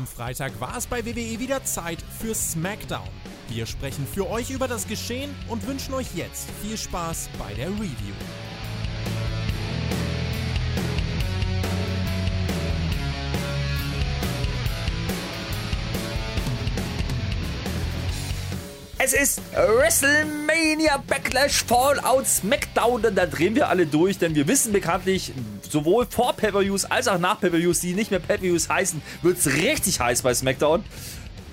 Am Freitag war es bei WWE wieder Zeit für SmackDown. Wir sprechen für euch über das Geschehen und wünschen euch jetzt viel Spaß bei der Review. Es ist WrestleMania Backlash Fallout SmackDown und da drehen wir alle durch, denn wir wissen bekanntlich, sowohl vor Pay-Per-Views als auch nach Pay-Per-Views, die nicht mehr Pay-Per-Views heißen, wird es richtig heiß bei SmackDown.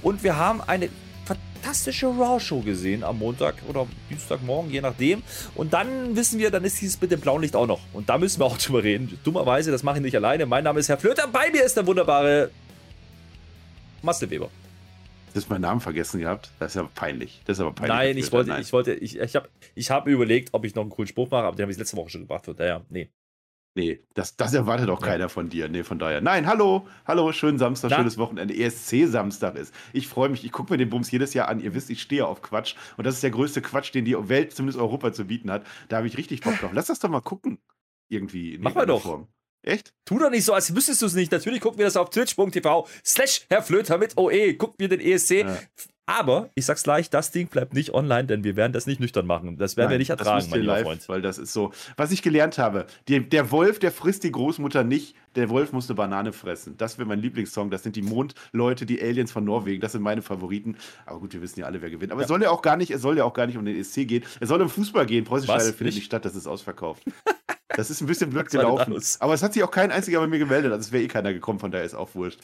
Und wir haben eine fantastische Raw-Show gesehen am Montag oder Dienstagmorgen, je nachdem. Und dann wissen wir, dann ist dieses mit dem blauen Licht auch noch. Und da müssen wir auch drüber reden. Dummerweise, das mache ich nicht alleine. Mein Name ist Herr Flöter. Bei mir ist der wunderbare Marcel Weber. Du hast meinen Namen vergessen gehabt. Das ist ja peinlich. Das ist aber peinlich. Nein, ich wollte, ich wollte, ich, ich habe ich hab überlegt, ob ich noch einen coolen Spruch mache, aber den habe ich letzte Woche schon gebracht. Daher, nee. Nee, das, das erwartet auch ja. keiner von dir. Nee, von daher. Nein, hallo, hallo, schönen Samstag, Na? schönes Wochenende. ESC-Samstag ist. Ich freue mich, ich gucke mir den Bums jedes Jahr an. Ihr wisst, ich stehe auf Quatsch. Und das ist der größte Quatsch, den die Welt, zumindest Europa, zu bieten hat. Da habe ich richtig Bock drauf. Lass das doch mal gucken. Irgendwie. Mach mal doch. Form. Echt? Tu doch nicht so, als müsstest du es nicht. Natürlich gucken wir das auf twitch.tv slash Herr Flöter mit OE. Gucken wir den ESC. Ja. Aber ich sag's gleich, das Ding bleibt nicht online, denn wir werden das nicht nüchtern machen. Das werden Nein, wir nicht ertragen, mein lieber Freund. Weil das ist so, was ich gelernt habe. Die, der Wolf, der frisst die Großmutter nicht. Der Wolf muss eine Banane fressen. Das wäre mein Lieblingssong. Das sind die Mondleute, die Aliens von Norwegen. Das sind meine Favoriten. Aber gut, wir wissen ja alle, wer gewinnt. Aber ja. es soll ja auch gar nicht, es soll ja auch gar nicht um den ESC gehen. Es soll um Fußball gehen. Preußische findet nicht statt. Das ist ausverkauft. Das ist ein bisschen blöd gelaufen. Aber es hat sich auch kein einziger bei mir gemeldet. Also es wäre eh keiner gekommen, von daher ist auch wurscht.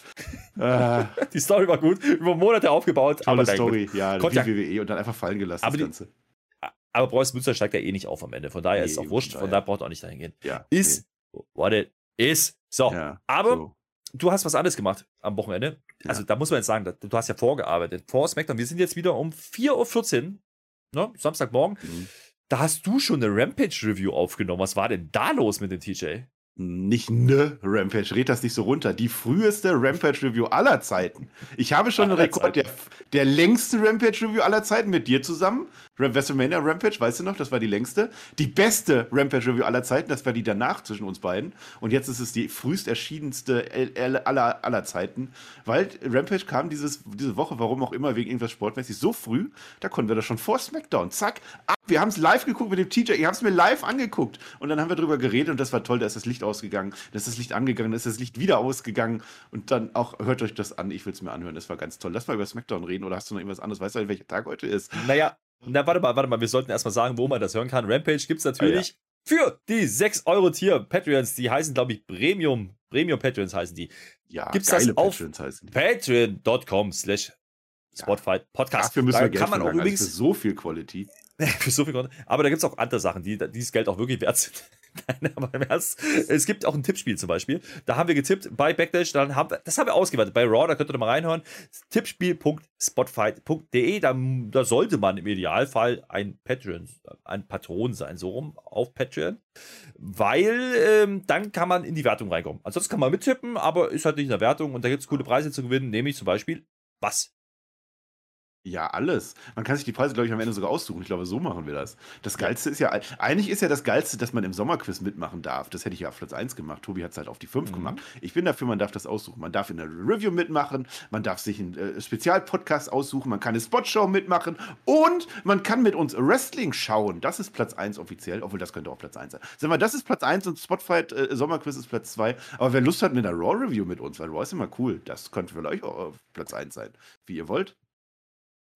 Äh, die Story war gut, über Monate aufgebaut. Tolle aber Story, gut. ja, wie WWE und dann einfach fallen gelassen, aber das Ganze. Die, aber Preußen Münster steigt ja eh nicht auf am Ende. Von daher nee, ist es auch wurscht, von daher braucht er auch nicht dahin gehen. Ja, ist, nee. warte, ist. So, ja, aber so. du hast was anderes gemacht am Wochenende. Also ja. da muss man jetzt sagen, du hast ja vorgearbeitet. Vor SmackDown, wir sind jetzt wieder um 4.14 Uhr, ne, Samstagmorgen. Mhm. Da hast du schon eine Rampage-Review aufgenommen. Was war denn da los mit dem TJ? Nicht ne Rampage, red das nicht so runter. Die früheste Rampage-Review aller Zeiten. Ich habe schon einen Rekord der, der längsten Rampage-Review aller Zeiten mit dir zusammen. WrestleMania Rampage, weißt du noch, das war die längste. Die beste Rampage-Review aller Zeiten, das war die danach zwischen uns beiden. Und jetzt ist es die frühest erschiedenste aller, aller Zeiten. Weil Rampage kam dieses, diese Woche, warum auch immer, wegen irgendwas sportmäßig, so früh, da konnten wir das schon vor SmackDown. Zack, ab. Wir haben es live geguckt mit dem TJ. Ihr habt es mir live angeguckt. Und dann haben wir drüber geredet und das war toll, da ist das Licht ausgegangen, da ist das Licht angegangen, da ist das Licht wieder ausgegangen und dann auch, hört euch das an, ich will es mir anhören, das war ganz toll. Lass mal über SmackDown reden oder hast du noch irgendwas anderes? Weißt du, welcher Tag heute ist? Naja, na, warte mal, warte mal, wir sollten erstmal sagen, wo man das hören kann. Rampage gibt es natürlich ah, ja. für die 6 Euro Tier Patreons, die heißen, glaube ich, Premium, Premium Patreons heißen die. Ja, gibt's geile das auf patreon.com slash Spotify Podcast. Dafür müssen da wir Geld kann man auch übrigens für so viel Quality. für so viel Content. Aber da gibt es auch andere Sachen, die dieses Geld auch wirklich wert sind. Nein, aber Ernst. Es gibt auch ein Tippspiel zum Beispiel. Da haben wir getippt bei Backdash. Dann haben wir, das haben wir ausgewertet bei Raw. Da könnt ihr mal reinhören. Tippspiel.spotfight.de. Da, da sollte man im Idealfall ein Patreon, ein Patron sein, so rum auf Patreon. Weil ähm, dann kann man in die Wertung reinkommen. Ansonsten kann man mittippen, aber ist halt nicht in der Wertung. Und da gibt es coole Preise zu gewinnen, nämlich zum Beispiel was? Ja, alles. Man kann sich die Preise, glaube ich, am Ende sogar aussuchen. Ich glaube, so machen wir das. Das Geilste ist ja, eigentlich ist ja das Geilste, dass man im Sommerquiz mitmachen darf. Das hätte ich ja auf Platz 1 gemacht. Tobi hat es halt auf die 5 mhm. gemacht. Ich bin dafür, man darf das aussuchen. Man darf in der Review mitmachen, man darf sich einen äh, Spezialpodcast aussuchen, man kann eine Spotshow mitmachen und man kann mit uns Wrestling schauen. Das ist Platz 1 offiziell, obwohl das könnte auch Platz 1 sein. Sag mal, das ist Platz 1 und Spotfight äh, Sommerquiz ist Platz 2. Aber wer Lust hat mit einer Raw-Review mit uns, weil Raw ist immer cool, das könnte vielleicht auch auf Platz 1 sein. Wie ihr wollt.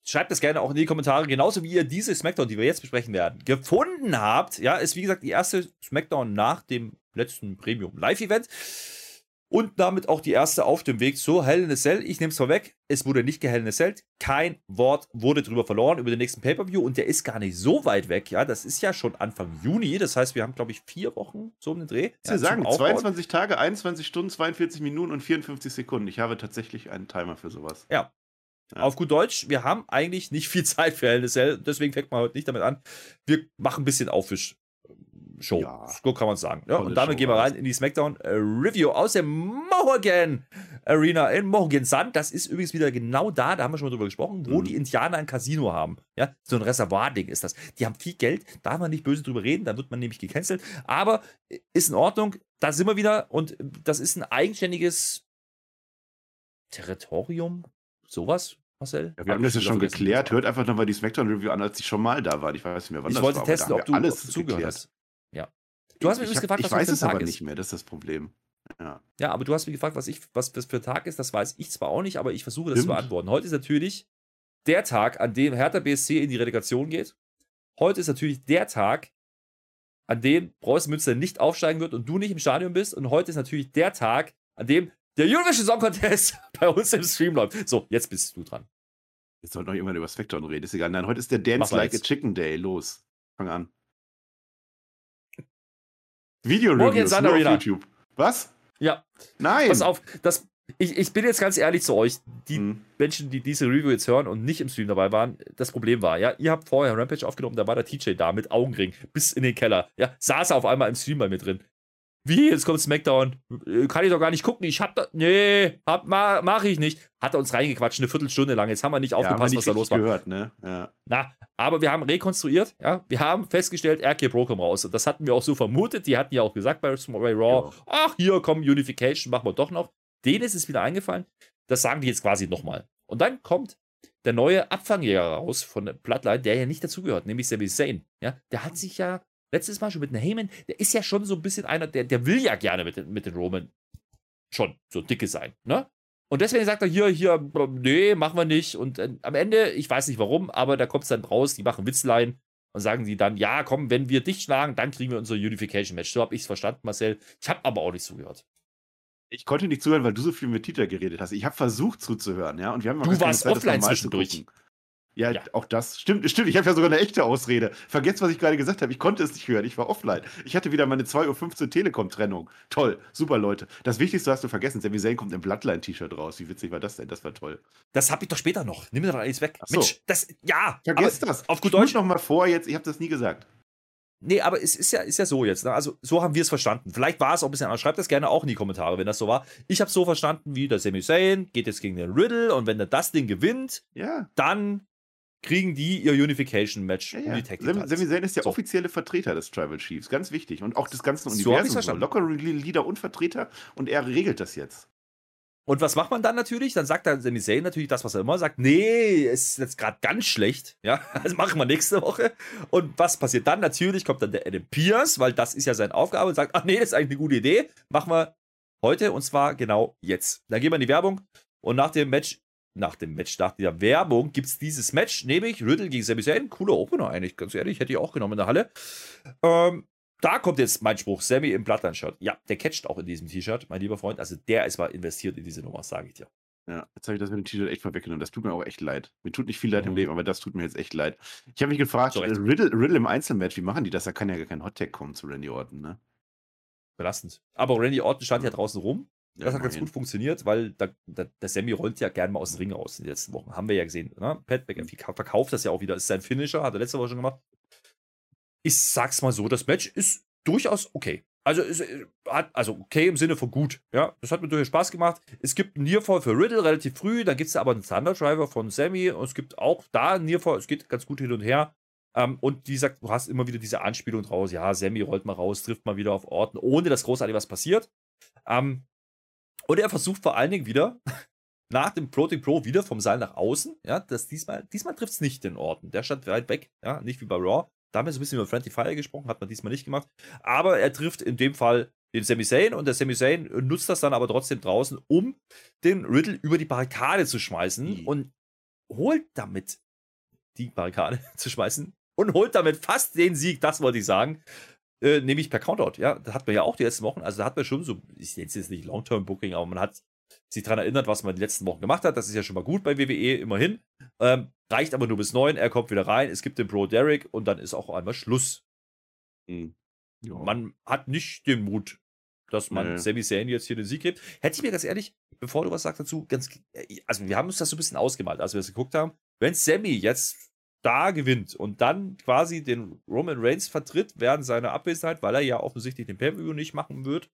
Schreibt das gerne auch in die Kommentare, genauso wie ihr diese Smackdown, die wir jetzt besprechen werden, gefunden habt. Ja, ist wie gesagt die erste Smackdown nach dem letzten Premium Live-Event. Und damit auch die erste auf dem Weg zur Hell in a Cell. Ich nehme es vorweg, es wurde nicht gehell in a Cell. Kein Wort wurde drüber verloren über den nächsten Pay-Per-View und der ist gar nicht so weit weg. Ja, das ist ja schon Anfang Juni. Das heißt, wir haben, glaube ich, vier Wochen so um den Dreh. Sie ja, sagen 22 Tage, 21 Stunden, 42 Minuten und 54 Sekunden. Ich habe tatsächlich einen Timer für sowas. Ja, ja. Auf gut Deutsch, wir haben eigentlich nicht viel Zeit für Hell in deswegen fängt man heute nicht damit an. Wir machen ein bisschen Aufwisch. Show. Ja. So kann man sagen. Ja, und damit Show gehen wir rein in die SmackDown äh, Review aus der Mohegan Arena in Mohegan Sun. Das ist übrigens wieder genau da, da haben wir schon mal drüber gesprochen, wo mhm. die Indianer ein Casino haben. Ja, so ein Reservoir-Ding ist das. Die haben viel Geld, darf man nicht böse drüber reden, dann wird man nämlich gecancelt. Aber ist in Ordnung, da sind wir wieder und das ist ein eigenständiges Territorium? Sowas, Marcel? Ja, wir haben das ja schon geklärt. Hört einfach nochmal die Smackdown-Review an, als die schon mal da waren. Ich weiß nicht mehr, wann ich das wollte war. testen, ob du alles zugehört hast. Ja. Du hast mich ich gefragt, ich was heute weiß es aber ist. nicht mehr, das ist das Problem. Ja. Ja, aber du hast mich gefragt, was ich, was das für ein Tag ist. Das weiß ich zwar auch nicht, aber ich versuche das zu Stimmt. beantworten. Heute ist natürlich der Tag, an dem Hertha BSC in die Relegation geht. Heute ist natürlich der Tag, an dem Preußen Münster nicht aufsteigen wird und du nicht im Stadion bist. Und heute ist natürlich der Tag, an dem der Eurovision Song Contest bei uns im Stream läuft. So, jetzt bist du dran. Jetzt sollte noch irgendwann über Spectrum reden. Ist egal. Nein, heute ist der Dance Like a jetzt. Chicken Day. Los. Fang an. Video-Reviews Sun nur auf. YouTube. Was? Ja, Nein. pass auf. Das, ich, ich bin jetzt ganz ehrlich zu euch. Die Hm. Menschen, die diese Review jetzt hören und nicht im Stream dabei waren, das Problem war, ja, ihr habt vorher Rampage aufgenommen, da war der TJ da mit Augenring bis in den Keller. Ja, saß er auf einmal im Stream bei mir drin. Wie, jetzt kommt Smackdown. Äh, Kann ich doch gar nicht gucken. Ich hab da. Nee, hab, ma, mach ich nicht. Hat er uns reingequatscht, eine Viertelstunde lang. Jetzt haben wir nicht Ja, haben wir aufgepasst, nicht was da los war. gehört, ne? Ja. Na, aber wir haben rekonstruiert, ja. Wir haben festgestellt, RK Pro kommt raus. Und das hatten wir auch so vermutet. Die hatten ja auch gesagt bei, bei Raw, Ja. ach, hier kommt Unification, machen wir doch noch. Denen ist es wieder eingefallen. Das sagen die jetzt quasi nochmal. Und dann kommt der neue Abfangjäger raus von Bloodline, der ja nicht dazugehört, nämlich Sami Zayn. Ja, der hat sich ja letztes Mal schon mit einem Heyman, der ist ja schon so ein bisschen einer, der, der will ja gerne mit, den- mit den Roman schon so dicke sein, ne? Und deswegen sagt er hier, hier, nee, machen wir nicht. Und äh, am Ende, ich weiß nicht warum, aber da kommt es dann raus, die machen Witzlein und sagen die dann, ja, komm, wenn wir dich schlagen, dann kriegen wir unser Unification-Match. So habe ich es verstanden, Marcel. Ich habe aber auch nicht zugehört. Ich konnte nicht zuhören, weil du so viel mit Tita geredet hast. Ich habe versucht zuzuhören, ja. Und wir haben Du warst Zeit, offline zwischendurch. gucken. Ja, Ja. auch das. Stimmt, stimmt. Ich habe ja sogar eine echte Ausrede. Vergesst, was ich gerade gesagt habe. Ich konnte es nicht hören. Ich war offline. Ich hatte wieder meine 2.15 Uhr Telekom-Trennung. Toll. Super, Leute. Das Wichtigste hast du vergessen. Sami Zayn kommt im Bloodline-T-Shirt raus. Wie witzig war das denn? Das war toll. Das habe ich doch später noch. Nimm mir doch alles weg. So. Mensch, das, ja. Vergesst das. Auf gut Deutsch. noch mal vor jetzt. Ich habe das nie gesagt. Nee, aber es ist ja, ist ja so jetzt. Ne? Also, so haben wir es verstanden. Vielleicht war es auch ein bisschen anders. Schreibt das gerne auch in die Kommentare, wenn das so war. Ich habe so verstanden, wie der Sami Zayn geht jetzt gegen den Riddle und wenn er das Ding gewinnt, Ja. dann kriegen die ihr Unification-Match Ja, um ja. die Tag Sami Zayn ist der So. offizielle Vertreter des Tribal Chiefs. Ganz wichtig. Und auch des ganzen So Universums. verstanden. Locker Leader und Vertreter. Und er regelt das jetzt. Und was macht man dann natürlich? Dann sagt dann Sami Zayn natürlich das, was er immer sagt. Nee, es ist jetzt gerade ganz schlecht. Ja, das machen wir nächste Woche. Und was passiert dann? Natürlich kommt dann der Adam Pierce, weil das ist ja seine Aufgabe und sagt, ach nee, das ist eigentlich eine gute Idee. Machen wir heute und zwar genau jetzt. Dann gehen wir in die Werbung und nach dem Match, nach dem Match, nach der Werbung gibt es dieses Match, nämlich Riddle gegen Sami Zayn. Cooler Opener eigentlich, ganz ehrlich, hätte ich auch genommen in der Halle. Ähm, da kommt jetzt mein Spruch, Sammy im Bloodline-Shirt. Ja, der catcht auch in diesem T-Shirt, mein lieber Freund. Also der ist mal investiert in diese Nummer, sage ich dir. Ja, jetzt habe ich das mit dem T-Shirt echt vorweggenommen. Das tut mir auch echt leid. Mir tut nicht viel leid im Mhm. Leben, aber das tut mir jetzt echt leid. Ich habe mich gefragt, Recht. Riddle, Riddle im Einzelmatch, wie machen die das? Da kann ja gar kein Hottag kommen zu Randy Orton, ne? Belastend. Aber Randy Orton stand ja draußen rum. Ja, Das hat ganz gut funktioniert, weil da, da, der Sammy rollt ja gerne mal aus dem Ring raus in den letzten Wochen. Haben wir ja gesehen. Ne? Pat Mhm. McAfee verkauft das ja auch wieder. Ist sein Finisher, hat er letzte Woche schon gemacht. Ich sag's mal so, das Match ist durchaus okay. Also, es äh, hat, also okay im Sinne von gut. Ja, das hat mir durchaus Spaß gemacht. Es gibt einen Nearfall für Riddle relativ früh. Dann gibt es aber einen Thunder Driver von Sammy. Und es gibt auch da einen Nearfall. Es geht ganz gut hin und her. Ähm, und wie gesagt, du hast immer wieder diese Anspielung draus. Ja, Sammy rollt mal raus, trifft mal wieder auf Orten, ohne dass großartig was passiert. Ähm, und er versucht vor allen Dingen wieder, nach dem Floating Pro wieder vom Seil nach außen. Ja, das diesmal, diesmal trifft es nicht den Orten. Der stand weit weg, ja, nicht wie bei Raw. Da haben wir so ein bisschen über Friendly Fire gesprochen, hat man diesmal nicht gemacht. Aber er trifft in dem Fall den Sami Zayn und der Sami Zayn nutzt das dann aber trotzdem draußen, um den Riddle über die Barrikade zu schmeißen Mhm. und holt damit die Barrikade zu schmeißen und holt damit fast den Sieg, das wollte ich sagen. Äh, nämlich per Countout, ja. Das hat man ja auch die letzten Wochen. Also da hat man schon so, ich nenne es jetzt nicht Long-Term-Booking, aber man hat sich daran erinnert, was man die letzten Wochen gemacht hat. Das ist ja schon mal gut bei WWE, immerhin. Ähm, reicht aber nur bis neun. Er kommt wieder rein. Es gibt den Pro Derek und dann ist auch einmal Schluss. Mhm. Ja. Man hat nicht den Mut, dass man Nee. Sami Zayn jetzt hier den Sieg gibt. Hätte ich mir ganz ehrlich, bevor du was sagst dazu, ganz, also wir haben uns das so ein bisschen ausgemalt, als wir das geguckt haben. Wenn Sammy jetzt da gewinnt und dann quasi den Roman Reigns vertritt während seiner Abwesenheit, weil er ja offensichtlich den Pay-Per-View nicht machen wird,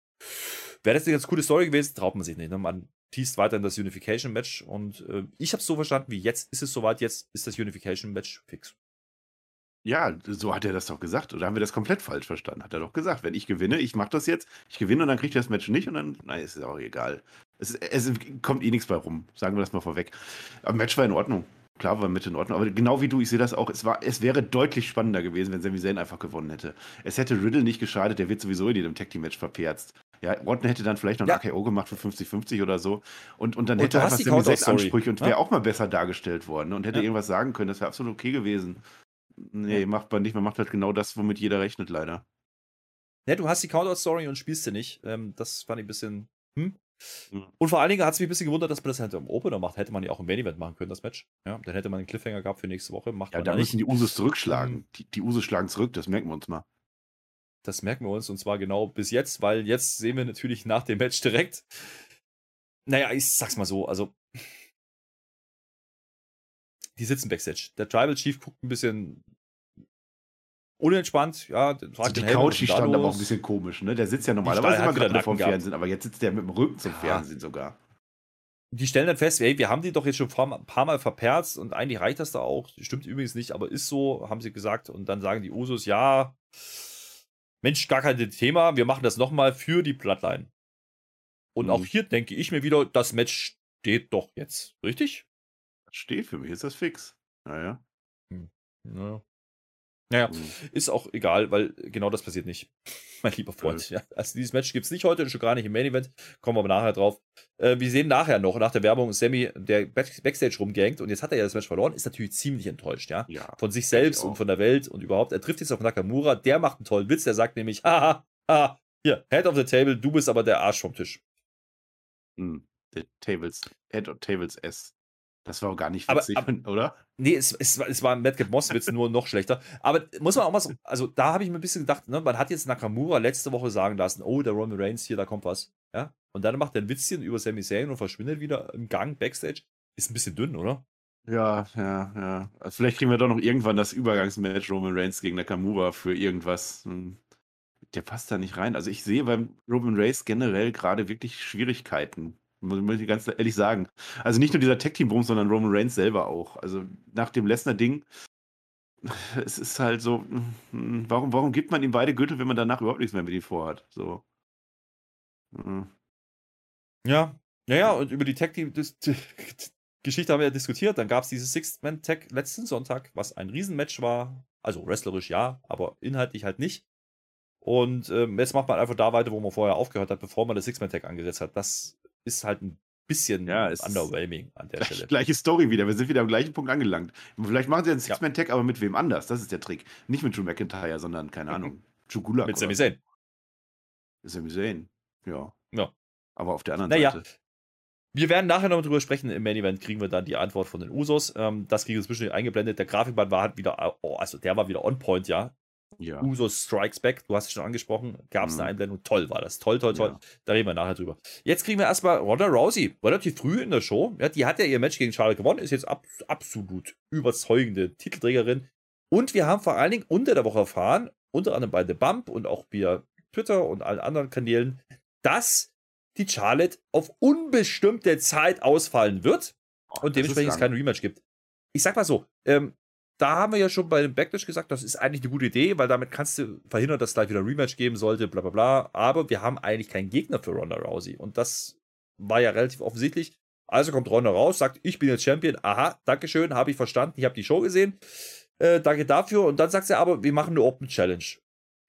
wäre das eine ganz coole Story gewesen, traut man sich nicht. Ne? Man teast weiter in das Unification-Match und äh, ich habe es so verstanden, wie jetzt ist es soweit, jetzt ist das Unification-Match fix. Ja, so hat er das doch gesagt. Oder haben wir das komplett falsch verstanden? Hat er doch gesagt, wenn ich gewinne, ich mache das jetzt, ich gewinne und dann kriegt er das Match nicht und dann, nein, ist auch egal. Es, es kommt eh nichts bei rum, sagen wir das mal vorweg. Aber Match war in Ordnung. Klar war mit in Ordnung, aber genau wie du, ich sehe das auch, es, war, es wäre deutlich spannender gewesen, wenn Sami Zayn einfach gewonnen hätte. Es hätte Riddle nicht geschadet, der wird sowieso in jedem Tag Team Match verperzt. Ja, Orton hätte dann vielleicht noch Ja. ein AKO gemacht für 50-50 oder so. Und, und dann Und hätte er einfach Sami Zayn Ansprüche und ne? wäre auch mal besser dargestellt worden und hätte Ja. irgendwas sagen können. Das wäre absolut okay gewesen. Nee, macht man nicht. Man macht halt genau das, womit jeder rechnet, leider. Ne, du hast die Counter-Story und spielst sie nicht. Ähm, das fand ich ein bisschen. Hm? Mhm. Und vor allen Dingen hat es mich ein bisschen gewundert, dass man das halt im Opener macht. Hätte man ja auch im Main Event machen können, das Match. Ja, dann hätte man einen Cliffhanger gehabt für nächste Woche. Macht Ja, man da müssen die Usos zurückschlagen. Die, die Usos schlagen zurück, das merken wir uns mal. Das merken wir uns und zwar genau bis jetzt, weil jetzt sehen wir natürlich nach dem Match direkt. Naja, ich sag's mal so, also. Die sitzen Backstage. Der Tribal Chief guckt ein bisschen unentspannt, ja. Fragt Also die den Helmut, Couch, die stand aber auch ein bisschen komisch, ne? Der sitzt ja normalerweise immer gerade vom gehabt. Fernsehen, aber jetzt sitzt der mit dem Rücken zum Ja. Fernsehen sogar. die stellen dann fest, ey, wir haben die doch jetzt schon ein paar, Mal verperzt und eigentlich reicht das da auch. Stimmt übrigens nicht, aber ist so, haben sie gesagt. Und dann sagen die Usos, ja, Mensch, gar kein Thema, wir machen das nochmal für die Bloodline. Und Mhm. auch hier denke ich mir wieder, das Match steht doch jetzt, richtig? Steht für mich, ist das fix. Naja. Ja. Naja, Mhm. ist auch egal, weil genau das passiert nicht. Mein lieber Freund. Ja, also dieses Match gibt es nicht heute und schon gar nicht im Main Event. Kommen wir aber nachher drauf. Äh, wir sehen nachher noch, nach der Werbung, Sammy, der Back Backstage rumgangt und jetzt hat er ja das Match verloren, ist natürlich ziemlich enttäuscht, ja. Ja. Von sich selbst und von der Welt und überhaupt. Er trifft jetzt auf Nakamura, der macht einen tollen Witz, der sagt nämlich, haha, haha, hier, Head of the Table, du bist aber der Arsch vom Tisch. Mhm. The Tables, Head of Tables S. Das war auch gar nicht Aber- witzig, aber- oder? Nee, es, es, war- es war ein Madcap Moss-Witz, nur noch schlechter. Aber muss man auch mal so, also da habe ich mir ein bisschen gedacht, ne, man hat jetzt Nakamura letzte Woche sagen lassen, oh, der Roman Reigns hier, da kommt was. Ja? Und dann macht er ein Witzchen über Sami Zayn und verschwindet wieder im Gang Backstage. Ist ein bisschen dünn, oder? Ja, ja, ja. Also vielleicht kriegen wir doch noch irgendwann das Übergangsmatch Roman Reigns gegen Nakamura für irgendwas. Hm. Der passt da nicht rein. Also ich sehe beim Roman Reigns generell gerade wirklich Schwierigkeiten. Muss ich ganz ehrlich sagen. Also nicht nur dieser Tag Team Bums, sondern Roman Reigns selber auch. Also nach dem Lesnar Ding, es ist halt so, hm, warum, warum gibt man ihm beide Gürtel, wenn man danach überhaupt nichts mehr mit ihm vorhat? So. Hm. Ja. Naja, und über die Tag Team Dis- Geschichte haben wir ja diskutiert. Dann gab es dieses Six-Man-Tag letzten Sonntag, was ein Riesenmatch war. Also wrestlerisch ja, aber inhaltlich halt nicht. Und ähm, jetzt macht man einfach da weiter, wo man vorher aufgehört hat, bevor man das Six-Man-Tag angesetzt hat. Das ist halt ein bisschen Ja, ist underwhelming an der Gleich, Stelle. gleiche Story wieder. Wir sind wieder am gleichen Punkt angelangt. Vielleicht machen sie einen. Six-Man-Tag, aber mit wem anders. Das ist der Trick. Nicht mit Drew McIntyre, sondern, keine Mhm. Ahnung, Gulak. Mit Sami Zayn. Sami Zayn. Ja. Ja. Aber auf der anderen Naja, Seite. Wir werden nachher noch drüber sprechen. Im Main Event kriegen wir dann die Antwort von den Usos. Ähm, das kriegen wir inzwischen eingeblendet. Der Grafikband war halt wieder, oh, also der war wieder on point, ja. Ja. Usos Strikes Back, du hast es schon angesprochen. Gab es Mhm. eine Einblendung. Toll war das. Toll, toll, toll. Ja. Da reden wir nachher drüber. Jetzt kriegen wir erstmal Ronda Rousey, relativ früh in der Show. Ja, die hat ja ihr Match gegen Charlotte gewonnen, ist jetzt ab, absolut überzeugende Titelträgerin. Und wir haben vor allen Dingen unter der Woche erfahren, unter anderem bei The Bump und auch via Twitter und allen anderen Kanälen, dass die Charlotte auf unbestimmte Zeit ausfallen wird Oh, und das dementsprechend es kein Rematch gibt. Ich sag mal so, ähm, da haben wir ja schon bei dem Backlash gesagt, das ist eigentlich eine gute Idee, weil damit kannst du verhindern, dass es gleich wieder ein Rematch geben sollte, bla bla bla. Aber wir haben eigentlich keinen Gegner für Ronda Rousey. Und das war ja relativ offensichtlich. Also kommt Ronda raus, sagt, ich bin jetzt Champion. Aha, Dankeschön, habe ich verstanden, ich habe die Show gesehen. Äh, danke dafür. Und dann sagt sie aber, wir machen eine Open Challenge.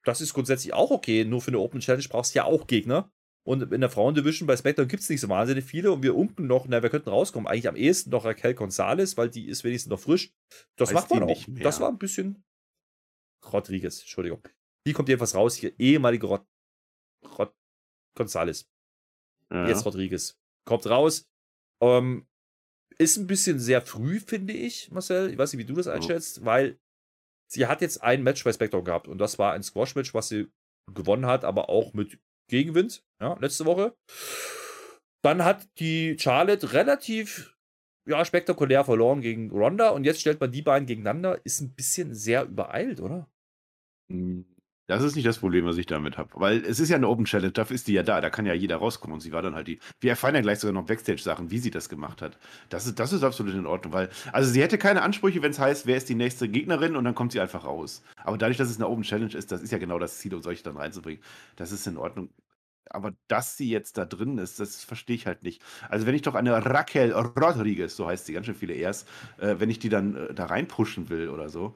Das ist grundsätzlich auch okay, nur für eine Open Challenge brauchst du ja auch Gegner. Und in der Frauendivision bei SmackDown gibt es nicht so wahnsinnig viele und wir unken noch, na, wir könnten rauskommen. Eigentlich am ehesten noch Raquel Gonzalez, weil die ist wenigstens noch frisch. Das Weiß macht man auch. Das war ein bisschen. Rodriguez, Entschuldigung. Die kommt jedenfalls raus hier. Ehemalige Rod. Rod Gonzalez. Ja. Jetzt Rodriguez. Kommt raus. Ähm, ist ein bisschen sehr früh, finde ich, Marcel. Ich weiß nicht, wie du das einschätzt, weil sie hat jetzt ein Match bei SmackDown gehabt und das war ein Squash-Match, was sie gewonnen hat, aber auch mit Gegenwind, ja, letzte Woche. Dann hat die Charlotte relativ ja, spektakulär verloren gegen Ronda und jetzt stellt man die beiden gegeneinander. Ist ein bisschen sehr übereilt, oder? Hm, Das ist nicht das Problem, was ich damit habe. Weil es ist ja eine Open Challenge, dafür ist die ja da. Da kann ja jeder rauskommen. Und sie war dann halt die. Wir erfahren ja gleich sogar noch Backstage-Sachen, wie sie das gemacht hat. Das ist, das ist absolut in Ordnung, weil. Also sie hätte keine Ansprüche, wenn es heißt, wer ist die nächste Gegnerin und dann kommt sie einfach raus. Aber dadurch, dass es eine Open Challenge ist, das ist ja genau das Ziel, um solche dann reinzubringen. Das ist in Ordnung. Aber dass sie jetzt da drin ist, das verstehe ich halt nicht. Also wenn ich doch eine Raquel Rodriguez, so heißt sie, ganz schön viele erst, äh, wenn ich die dann äh, da reinpushen will oder so,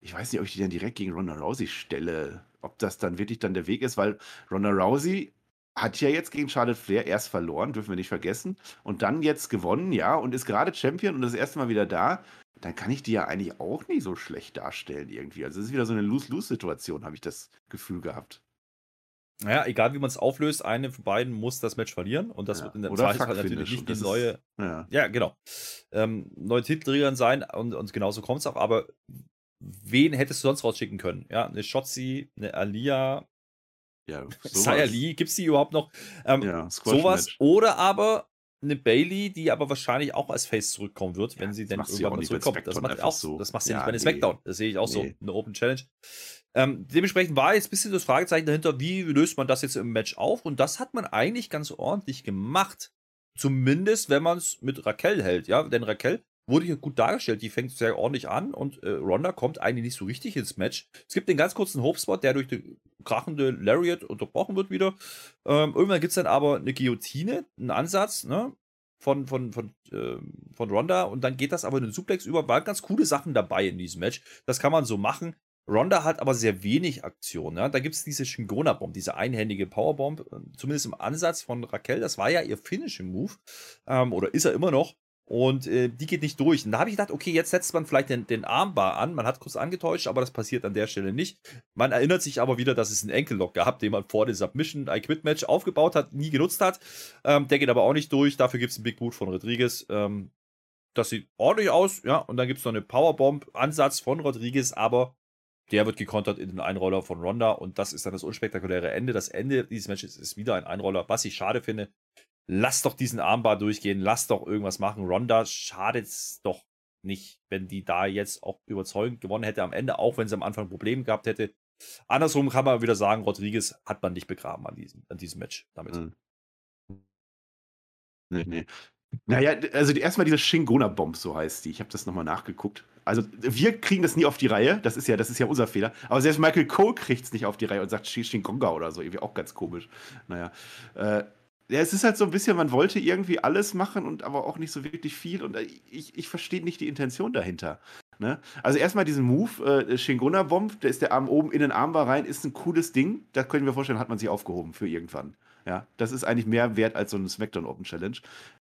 ich weiß nicht, ob ich die dann direkt gegen Ronda Rousey stelle. Ob das dann wirklich dann der Weg ist, weil Ronda Rousey hat ja jetzt gegen Charlotte Flair erst verloren, dürfen wir nicht vergessen. Und dann jetzt gewonnen, ja, und ist gerade Champion und das erste Mal wieder da. Dann kann ich die ja eigentlich auch nicht so schlecht darstellen irgendwie. Also es ist wieder so eine Lose-Lose-Situation, habe ich das Gefühl gehabt. Naja, egal wie man es auflöst, eine von beiden muss das Match verlieren und das Ja. wird in der Fuck-Finish natürlich nicht die das ist- neue, Ja. ja, genau, ähm, neue Titelträgerin sein und, und genauso kommt es auch, aber wen hättest du sonst rausschicken können? Ja, eine Shotzi, eine Alia, Ja, Saya Lee, gibt es die überhaupt noch? Ähm, Ja, sowas oder aber eine Bailey, die aber wahrscheinlich auch als Face zurückkommen wird, Ja, wenn sie denn irgendwann mal zurückkommt. Das macht auch so. Das macht sie Ja, nicht bei den nee. Smackdown. Das sehe ich auch so. Nee. Eine Open Challenge. Ähm, dementsprechend war jetzt ein bisschen das Fragezeichen dahinter, wie löst man das jetzt im Match auf? Und das hat man eigentlich ganz ordentlich gemacht. Zumindest, wenn man es mit Raquel hält, ja. Denn Raquel wurde hier gut dargestellt. Die fängt sehr ordentlich an und äh, Ronda kommt eigentlich nicht so richtig ins Match. Es gibt den ganz kurzen Hope-Spot, der durch die krachende Lariat unterbrochen wird wieder. Ähm, irgendwann gibt es dann aber eine Guillotine, einen Ansatz, ne? Von, von, von, ähm, von Ronda und dann geht das aber in den Suplex über. Waren ganz coole Sachen dabei in diesem Match. Das kann man so machen. Ronda hat aber sehr wenig Aktion. Ja? Da gibt es diese Shingona-Bomb, diese einhändige Powerbomb, äh, zumindest im Ansatz von Raquel. Das war ja ihr Finishing-Move. Ähm, oder ist er immer noch. Und äh, die geht nicht durch. Und da habe ich gedacht, okay, jetzt setzt man vielleicht den, den Armbar an. Man hat kurz angetäuscht, aber das passiert an der Stelle nicht. Man erinnert sich aber wieder, dass es einen Enkellock gab, den man vor dem Submission I Quit Match aufgebaut hat, nie genutzt hat. Ähm, der geht aber auch nicht durch. Dafür gibt es einen Big Boot von Rodriguez. Ähm, das sieht ordentlich aus, ja. Und dann gibt es noch eine Powerbomb-Ansatz von Rodriguez, aber der wird gekontert in den Einroller von Ronda und das ist dann das unspektakuläre Ende. Das Ende dieses Matches ist wieder ein Einroller, was ich schade finde. Lass doch diesen Armbar durchgehen, lass doch irgendwas machen. Ronda schadet es doch nicht, wenn die da jetzt auch überzeugend gewonnen hätte am Ende, auch wenn sie am Anfang Probleme gehabt hätte. Andersrum kann man wieder sagen, Rodriguez hat man nicht begraben an diesem, an diesem Match damit. Mhm. Nee, nee. Naja, also die- erstmal diese Shingona-Bomb, so heißt die. Ich habe das nochmal nachgeguckt. Also wir kriegen das nie auf die Reihe. Das ist ja, das ist ja unser Fehler. Aber selbst Michael Cole kriegt es nicht auf die Reihe und sagt Shi- Shingonga oder so. Irgendwie auch ganz komisch. Naja. Äh, ja, es ist halt so ein bisschen, man wollte irgendwie alles machen und aber auch nicht so wirklich viel. Und äh, ich, ich verstehe nicht die Intention dahinter. Ne? Also erstmal diesen Move, äh, Shingona-Bomb, da ist der Arm oben in den Armbar rein, ist ein cooles Ding. Da können wir vorstellen, hat man sich aufgehoben für irgendwann. Ja, das ist eigentlich mehr wert als so eine SmackDown Open Challenge.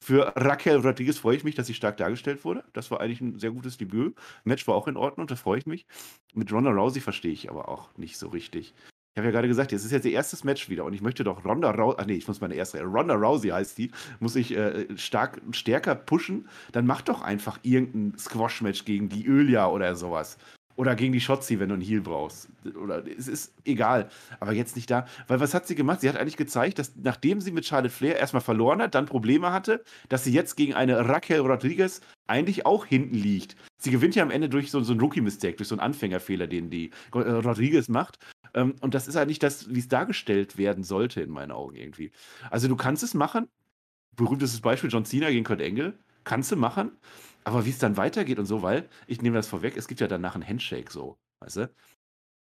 Für Raquel Rodriguez freue ich mich, dass sie stark dargestellt wurde. Das war eigentlich ein sehr gutes Debüt. Match war auch in Ordnung, da freue ich mich. Mit Ronda Rousey verstehe ich aber auch nicht so richtig. Ich habe ja gerade gesagt, es ist jetzt ihr erstes Match wieder und ich möchte doch Ronda Rousey, ach nee, ich muss meine erste, Ronda Rousey heißt die, muss ich äh, stark, stärker pushen. Dann mach doch einfach irgendein Squash-Match gegen die Ölia oder sowas. Oder gegen die Shotzi, wenn du einen Heal brauchst. Oder es ist egal. Aber jetzt nicht da. Weil was hat sie gemacht? Sie hat eigentlich gezeigt, dass nachdem sie mit Charlotte Flair erstmal verloren hat, dann Probleme hatte, dass sie jetzt gegen eine Raquel Rodriguez eigentlich auch hinten liegt. Sie gewinnt ja am Ende durch so, so einen Rookie-Mistake, durch so einen Anfängerfehler, den die äh, Rodriguez macht. Ähm, und das ist halt nicht das, wie es dargestellt werden sollte, in meinen Augen irgendwie. Also du kannst es machen. Berühmtestes Beispiel John Cena gegen Kurt Angle. Kannst du machen. Aber wie es dann weitergeht und so, weil, ich nehme das vorweg, es gibt ja danach einen Handshake so, weißt du?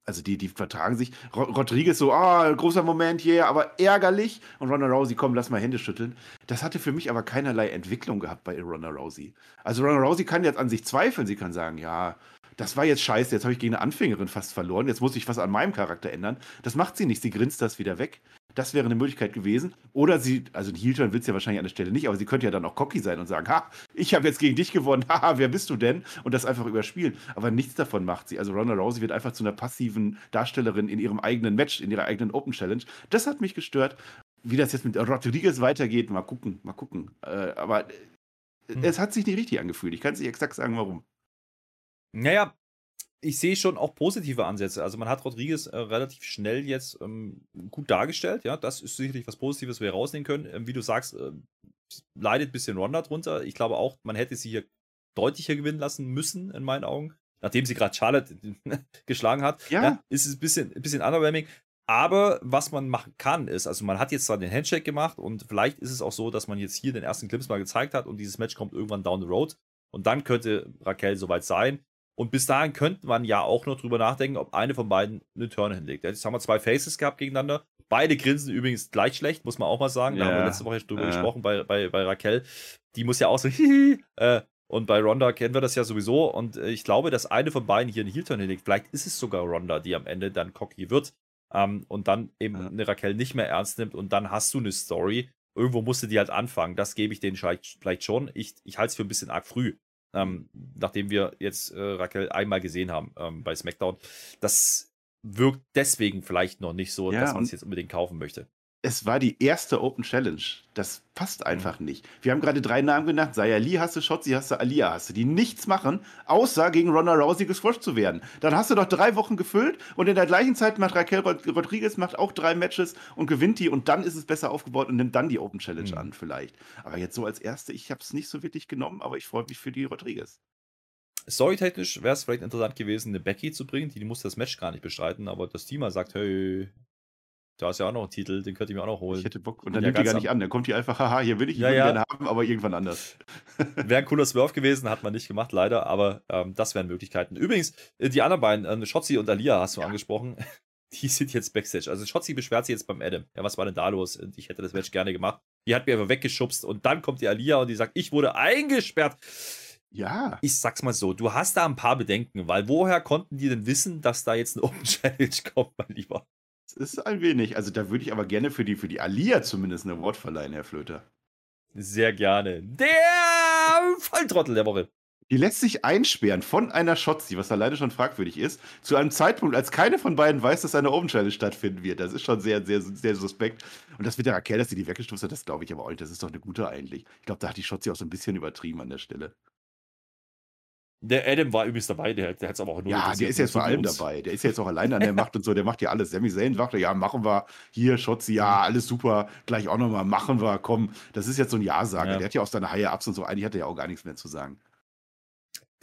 Also die, die vertragen sich. Ro Rodriguez so, ah, großer Moment, yeah, aber ärgerlich. Und Ronda Rousey, komm, lass mal Hände schütteln. Das hatte für mich aber keinerlei Entwicklung gehabt bei Ronda Rousey. Also Ronda Rousey kann jetzt an sich zweifeln. Sie kann sagen, ja, das war jetzt scheiße, jetzt habe ich gegen eine Anfängerin fast verloren, jetzt muss ich was an meinem Charakter ändern. Das macht sie nicht, sie grinst das wieder weg. Das wäre eine Möglichkeit gewesen. Oder sie, also ein Heel-Turn will es ja wahrscheinlich an der Stelle nicht, aber sie könnte ja dann auch cocky sein und sagen, ha, ich habe jetzt gegen dich gewonnen, haha, wer bist du denn? Und das einfach überspielen. Aber nichts davon macht sie. Also Ronda Rousey wird einfach zu einer passiven Darstellerin in ihrem eigenen Match, in ihrer eigenen Open Challenge. Das hat mich gestört. Wie das jetzt mit Rodriguez weitergeht, mal gucken, mal gucken. Äh, aber äh, Hm. es hat sich nicht richtig angefühlt. Ich kann es nicht exakt sagen, warum. Naja, ich sehe schon auch positive Ansätze. Also man hat Rodriguez äh, relativ schnell jetzt ähm, gut dargestellt. Ja, das ist sicherlich was Positives, was wir rausnehmen können. Ähm, wie du sagst, äh, leidet ein bisschen Ronda drunter. Ich glaube auch, man hätte sie hier deutlicher gewinnen lassen müssen, in meinen Augen. nachdem sie gerade Charlotte geschlagen hat, ja. ja. ist es ein bisschen, ein bisschen underwhelming. Aber was man machen kann, ist, also man hat jetzt zwar den Handshake gemacht und vielleicht ist es auch so, dass man jetzt hier den ersten Clips mal gezeigt hat und dieses Match kommt irgendwann down the road und dann könnte Raquel soweit sein. Und bis dahin könnte man ja auch noch drüber nachdenken, ob eine von beiden eine Turn hinlegt. Jetzt haben wir zwei Faces gehabt gegeneinander. Beide grinsen übrigens gleich schlecht, muss man auch mal sagen. Da haben wir letzte Woche drüber ja. gesprochen bei, bei, bei Raquel. Die muss ja auch so, hihi, äh, und bei Ronda kennen wir das ja sowieso. Und äh, ich glaube, dass eine von beiden hier eine Heel-Turn hinlegt. Vielleicht ist es sogar Ronda, die am Ende dann cocky wird ähm, und dann eben ja. eine Raquel nicht mehr ernst nimmt. Und dann hast du eine Story. Irgendwo musste die halt anfangen. Das gebe ich denen vielleicht schon. Ich, ich halte es für ein bisschen arg früh. Ähm, nachdem wir jetzt äh, Raquel einmal gesehen haben ähm, bei SmackDown. Das wirkt deswegen vielleicht noch nicht so, ja, dass man es jetzt unbedingt kaufen möchte es war die erste Open Challenge. Das passt einfach nicht. Wir haben gerade drei Namen genannt. Sayali hast du, Shotzi hast du, Alia hast du, die nichts machen, außer gegen Ronda Rousey gesquasht zu werden. Dann hast du doch drei Wochen gefüllt und in der gleichen Zeit macht Raquel Rodriguez macht auch drei Matches und gewinnt die und dann ist es besser aufgebaut und nimmt dann die Open Challenge mhm. an vielleicht. Aber jetzt so als erste, ich habe es nicht so wirklich genommen, aber ich freue mich für die Rodriguez. Storytechnisch wäre es vielleicht interessant gewesen, eine Becky zu bringen, die, die musste das Match gar nicht bestreiten, aber das Team sagt, hey, da ist ja auch noch ein Titel, den könnte ich mir auch noch holen. Ich hätte Bock. Und dann ja nimmt die gar nicht an. Dann kommt die einfach, haha, hier will ich ihn ja, ja. gerne haben, aber irgendwann anders. Wäre ein cooler Swerve gewesen, hat man nicht gemacht, leider, aber ähm, das wären Möglichkeiten. Übrigens, äh, die anderen beiden, äh, Shotzi und Alia hast du ja. angesprochen, die sind jetzt Backstage. Also Shotzi beschwert sich jetzt beim Adam. Ja, was war denn da los? Ich hätte das Match gerne gemacht. Die hat mir einfach weggeschubst und dann kommt die Alia und die sagt, ich wurde eingesperrt. Ja. Ich sag's mal so, du hast da ein paar Bedenken, weil woher konnten die denn wissen, dass da jetzt eine Open Challenge kommt, mein Lieber? Ist ein wenig. Also da würde ich aber gerne für die, für die Alia zumindest ein Award verleihen, Herr Flöter. Sehr gerne. Der Volltrottel der Woche. Die lässt sich einsperren von einer Shotzi, was alleine schon fragwürdig ist, zu einem Zeitpunkt, als keine von beiden weiß, dass eine Challenge stattfinden wird. Das ist schon sehr, sehr, sehr suspekt. Und das mit der Raquel, dass sie die weggestoßen hat, das glaube ich aber auch nicht. Das ist doch eine gute eigentlich. Ich glaube, da hat die Shotzi auch so ein bisschen übertrieben an der Stelle. Der Adam war übrigens dabei, der, der hat es aber auch nur. Ja, der ist jetzt vor allem dabei. Der ist jetzt auch alleine an der Macht und so. Der macht ja alles. Sami Zayn sagte, ja, machen wir. Hier, Schotzi, ja, mhm. alles super. Gleich auch nochmal, machen wir. Komm, das ist jetzt so ein Ja-Sager. Ja. Der hat ja auch seine Haie Ups und so. Eigentlich hat er ja auch gar nichts mehr zu sagen.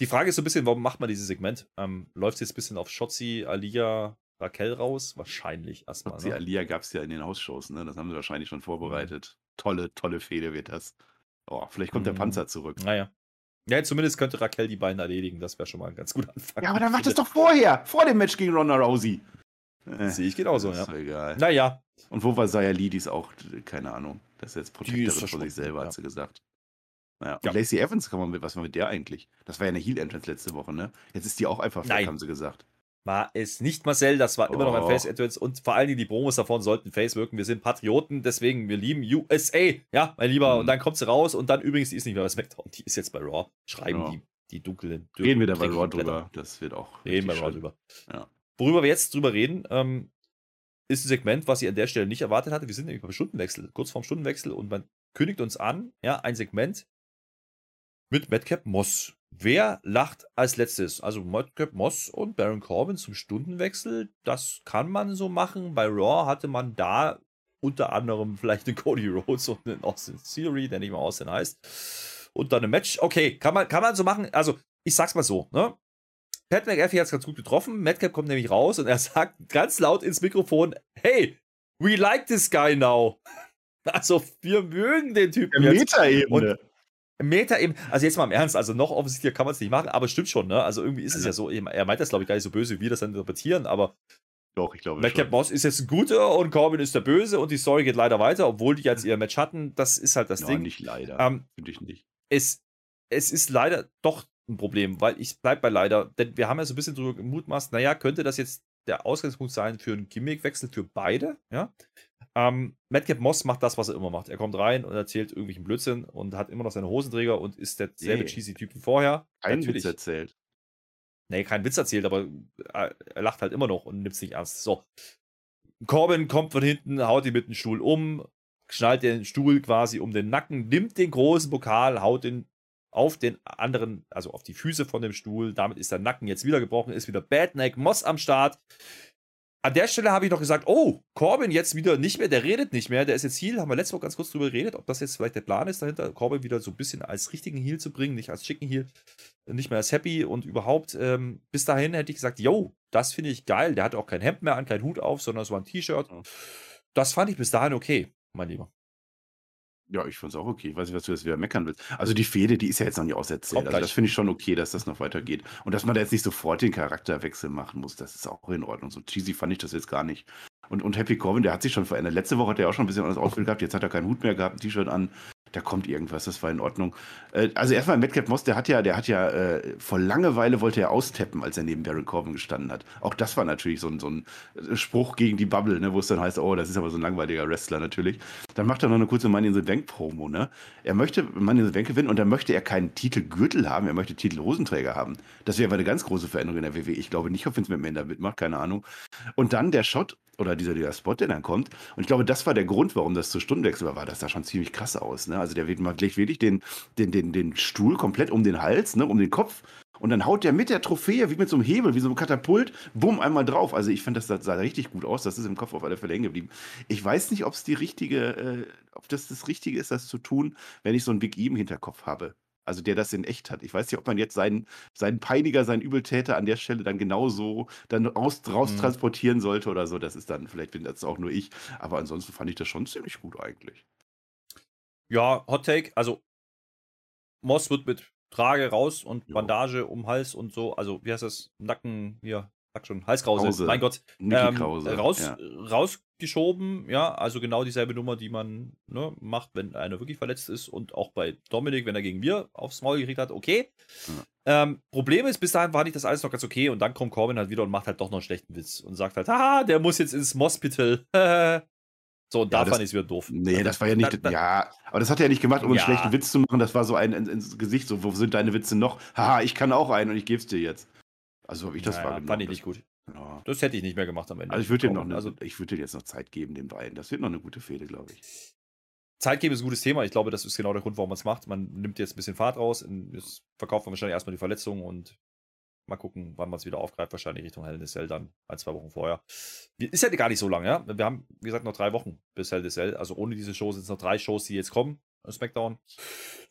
Die Frage ist so ein bisschen, warum macht man dieses Segment? Ähm, Läuft es jetzt ein bisschen auf Schotzi, Alia, Raquel raus? Wahrscheinlich erstmal. Schotzi, ne? Alia gab es ja in den Hausshows, ne? Das haben sie wahrscheinlich schon vorbereitet. Mhm. Tolle, tolle Fehde wird das. Oh, vielleicht kommt mhm. der Panzer zurück. Naja. Ja, zumindest könnte Raquel die beiden erledigen. Das wäre schon mal ein ganz guter Anfang. Ja, aber dann macht es doch vorher, vor dem Match gegen Ronda Rousey. Äh, Sehe ich genauso, ja. Ist doch egal. Naja. Und wo war Saya Lee? Die ist auch, keine Ahnung. Das ist jetzt Protectorin von sich selber, ja. hat sie gesagt. Naja, und ja. Lacey Evans, kann man mit, was war mit der eigentlich? Das war ja eine Heal-Entrance letzte Woche, ne? Jetzt ist die auch einfach weg, haben sie gesagt war es nicht Marcel, das war immer oh. noch ein Face Entrance und vor allen Dingen die Promos davon sollten Face wirken. Wir sind Patrioten, deswegen wir lieben USA, ja, mein Lieber. Mhm. Und dann kommt sie raus und dann übrigens, die ist nicht mehr bei SmackDown, die ist jetzt bei Raw. Schreiben ja. die die dunklen. Reden wir da bei Raw drüber. Das wird auch. Reden wir Raw drüber. Ja. Worüber wir jetzt drüber reden, ähm, ist ein Segment, was ich an der Stelle nicht erwartet hatte. Wir sind nämlich beim Stundenwechsel, kurz vorm Stundenwechsel und man kündigt uns an, ja, ein Segment mit Madcap Moss. Wer lacht als letztes? Also Madcap Moss und Baron Corbin zum Stundenwechsel, das kann man so machen. Bei Raw hatte man da unter anderem vielleicht einen Cody Rhodes und einen Austin Theory, der nicht mehr Austin heißt und dann ein Match. Okay, kann man, kann man so machen. Also, ich sag's mal so, ne? Pat McAfee hat es ganz gut getroffen. Madcap kommt nämlich raus und er sagt ganz laut ins Mikrofon: Hey, we like this guy now. Also, wir mögen den Typen. Meta-Ebene. Meta-Ebene. Also, jetzt mal im Ernst, also noch offensichtlicher kann man es nicht machen, aber stimmt schon, ne? Also, irgendwie ist es ja so. Er meint das, glaube ich, gar nicht so böse, wie wir das dann interpretieren, aber. Doch, ich glaube. Madcap Moss ist jetzt ein guter und Corbin ist der Böse und die Story geht leider weiter, obwohl die jetzt ihr Match hatten. Das ist halt das no, Ding. nicht leider. Ähm, Finde ich nicht es, es ist leider doch ein Problem, weil ich bleibe bei leider, denn wir haben ja so ein bisschen drüber gemutmaßt, naja, könnte das jetzt der Ausgangspunkt sein für einen Gimmickwechsel für beide, ja. Ähm, Madcap Moss macht das, was er immer macht. Er kommt rein und erzählt irgendwelchen Blödsinn und hat immer noch seine Hosenträger und ist derselbe nee. cheesy Typ wie vorher. Kein Natürlich. Witz erzählt. Nee, kein Witz erzählt, aber er lacht halt immer noch und nimmt es nicht ernst. So. Corbin kommt von hinten, haut ihn mit dem Stuhl um, schnallt den Stuhl quasi um den Nacken, nimmt den großen Pokal, haut den auf den anderen, also auf die Füße von dem Stuhl. Damit ist der Nacken jetzt wieder gebrochen, ist wieder Bad Neck Moss am Start. an der Stelle habe ich noch gesagt, oh, Corbin jetzt wieder nicht mehr, der redet nicht mehr, der ist jetzt Heal, haben wir letzte Woche ganz kurz drüber geredet, ob das jetzt vielleicht der Plan ist dahinter, Corbin wieder so ein bisschen als richtigen Heal zu bringen, nicht als Chicken Heal, nicht mehr als Happy und überhaupt, ähm, bis dahin hätte ich gesagt, yo, das finde ich geil, der hatte auch kein Hemd mehr an, kein Hut auf, sondern es war ein T-Shirt. Das fand ich bis dahin okay, mein Lieber. Ja, ich fand es auch okay. Ich weiß nicht, was du jetzt wieder meckern willst. Also die Fehde, die ist ja jetzt noch nicht auserzählt. Also das finde ich schon okay, dass das noch weitergeht. Und dass man da jetzt nicht sofort den Charakterwechsel machen muss, das ist auch in Ordnung. So cheesy fand ich das jetzt gar nicht. Und, und Happy Corbin, der hat sich schon verändert. Letzte Woche hat er auch schon ein bisschen anderes Outfit gehabt. Jetzt hat er keinen Hut mehr gehabt, ein T-Shirt an da kommt irgendwas, das war in Ordnung. Äh, also erstmal Madcap Moss, der hat ja, der hat ja äh, vor Langeweile wollte er austappen, als er neben Baron Corbin gestanden hat. Auch das war natürlich so ein, so ein äh, Spruch gegen die Bubble, ne, wo es dann heißt, oh, das ist aber so ein langweiliger Wrestler natürlich. Dann macht er noch eine kurze Money in the Bank Promo, ne? Er möchte Money in the Bank gewinnen und dann möchte er keinen Titelgürtel haben, er möchte Titelhosenträger haben. Das wäre eine ganz große Veränderung in der WWE. Ich glaube nicht, ob Vince McMahon da mitmacht, keine Ahnung. Und dann der Shot oder dieser, dieser Spot, der dann kommt. Und ich glaube, das war der Grund, warum das zu Stundenwechsel war. Das sah schon ziemlich krass aus. Ne? Also der macht gleich wirklich den, den, den, den Stuhl komplett um den Hals, ne? um den Kopf. Und dann haut der mit der Trophäe, wie mit so einem Hebel, wie so einem Katapult, bumm, einmal drauf. Also ich fand, das sah richtig gut aus. Das ist im Kopf auf alle Fälle hängen geblieben. Ich weiß nicht, ob es die richtige, äh, ob das das Richtige ist, das zu tun, wenn ich so einen Big E im Hinterkopf habe. Also der das in echt hat. Ich weiß nicht, ob man jetzt seinen, seinen Peiniger, seinen Übeltäter an der Stelle dann genauso dann raus, raus mhm. transportieren sollte oder so. Das ist dann, vielleicht bin das auch nur ich. Aber ansonsten fand ich das schon ziemlich gut eigentlich. Ja, Hot Take. Also Moss wird mit Trage raus und Bandage um Hals und so. Also, wie heißt das? Nacken, hier, sag schon, Halskrause. Krause. Mein Gott. Ähm, raus, ja. Rausgeschoben, ja, also genau dieselbe Nummer, die man ne, macht, wenn einer wirklich verletzt ist. Und auch bei Dominik, wenn er gegen mir aufs Maul gekriegt hat, okay. Ja. Ähm, Problem ist, bis dahin war nicht das alles noch ganz okay. Und dann kommt Corbin halt wieder und macht halt doch noch einen schlechten Witz und sagt halt, haha, der muss jetzt ins Mospital. So, und ja, da fand ich es wieder doof. Nee, das war ja nicht. Da, da, ja, aber das hat er ja nicht gemacht, um ja. einen schlechten Witz zu machen. Das war so ein ins Gesicht, so, wo sind deine Witze noch? Haha, ich kann auch einen und ich gebe es dir jetzt. Also habe ich das ja, wahrgenommen. Fand ich nicht gut. Ja. Das hätte ich nicht mehr gemacht am Ende. Also ich würde dir noch also, ich würde dir jetzt noch Zeit geben, dem beiden. Das wird noch eine gute Fehde, glaube ich. Zeit geben ist ein gutes Thema. Ich glaube, das ist genau der Grund, warum man es macht. Man nimmt jetzt ein bisschen Fahrt raus. Jetzt verkauft man wahrscheinlich erstmal die Verletzung und mal gucken, wann man es wieder aufgreift. Wahrscheinlich Richtung Hell in Cell dann ein, zwei Wochen vorher. Ist ja gar nicht so lang, ja. Wir haben, wie gesagt, noch drei Wochen bis Hell in Cell. Also ohne diese Show sind es noch drei Shows, die jetzt kommen. SmackDown.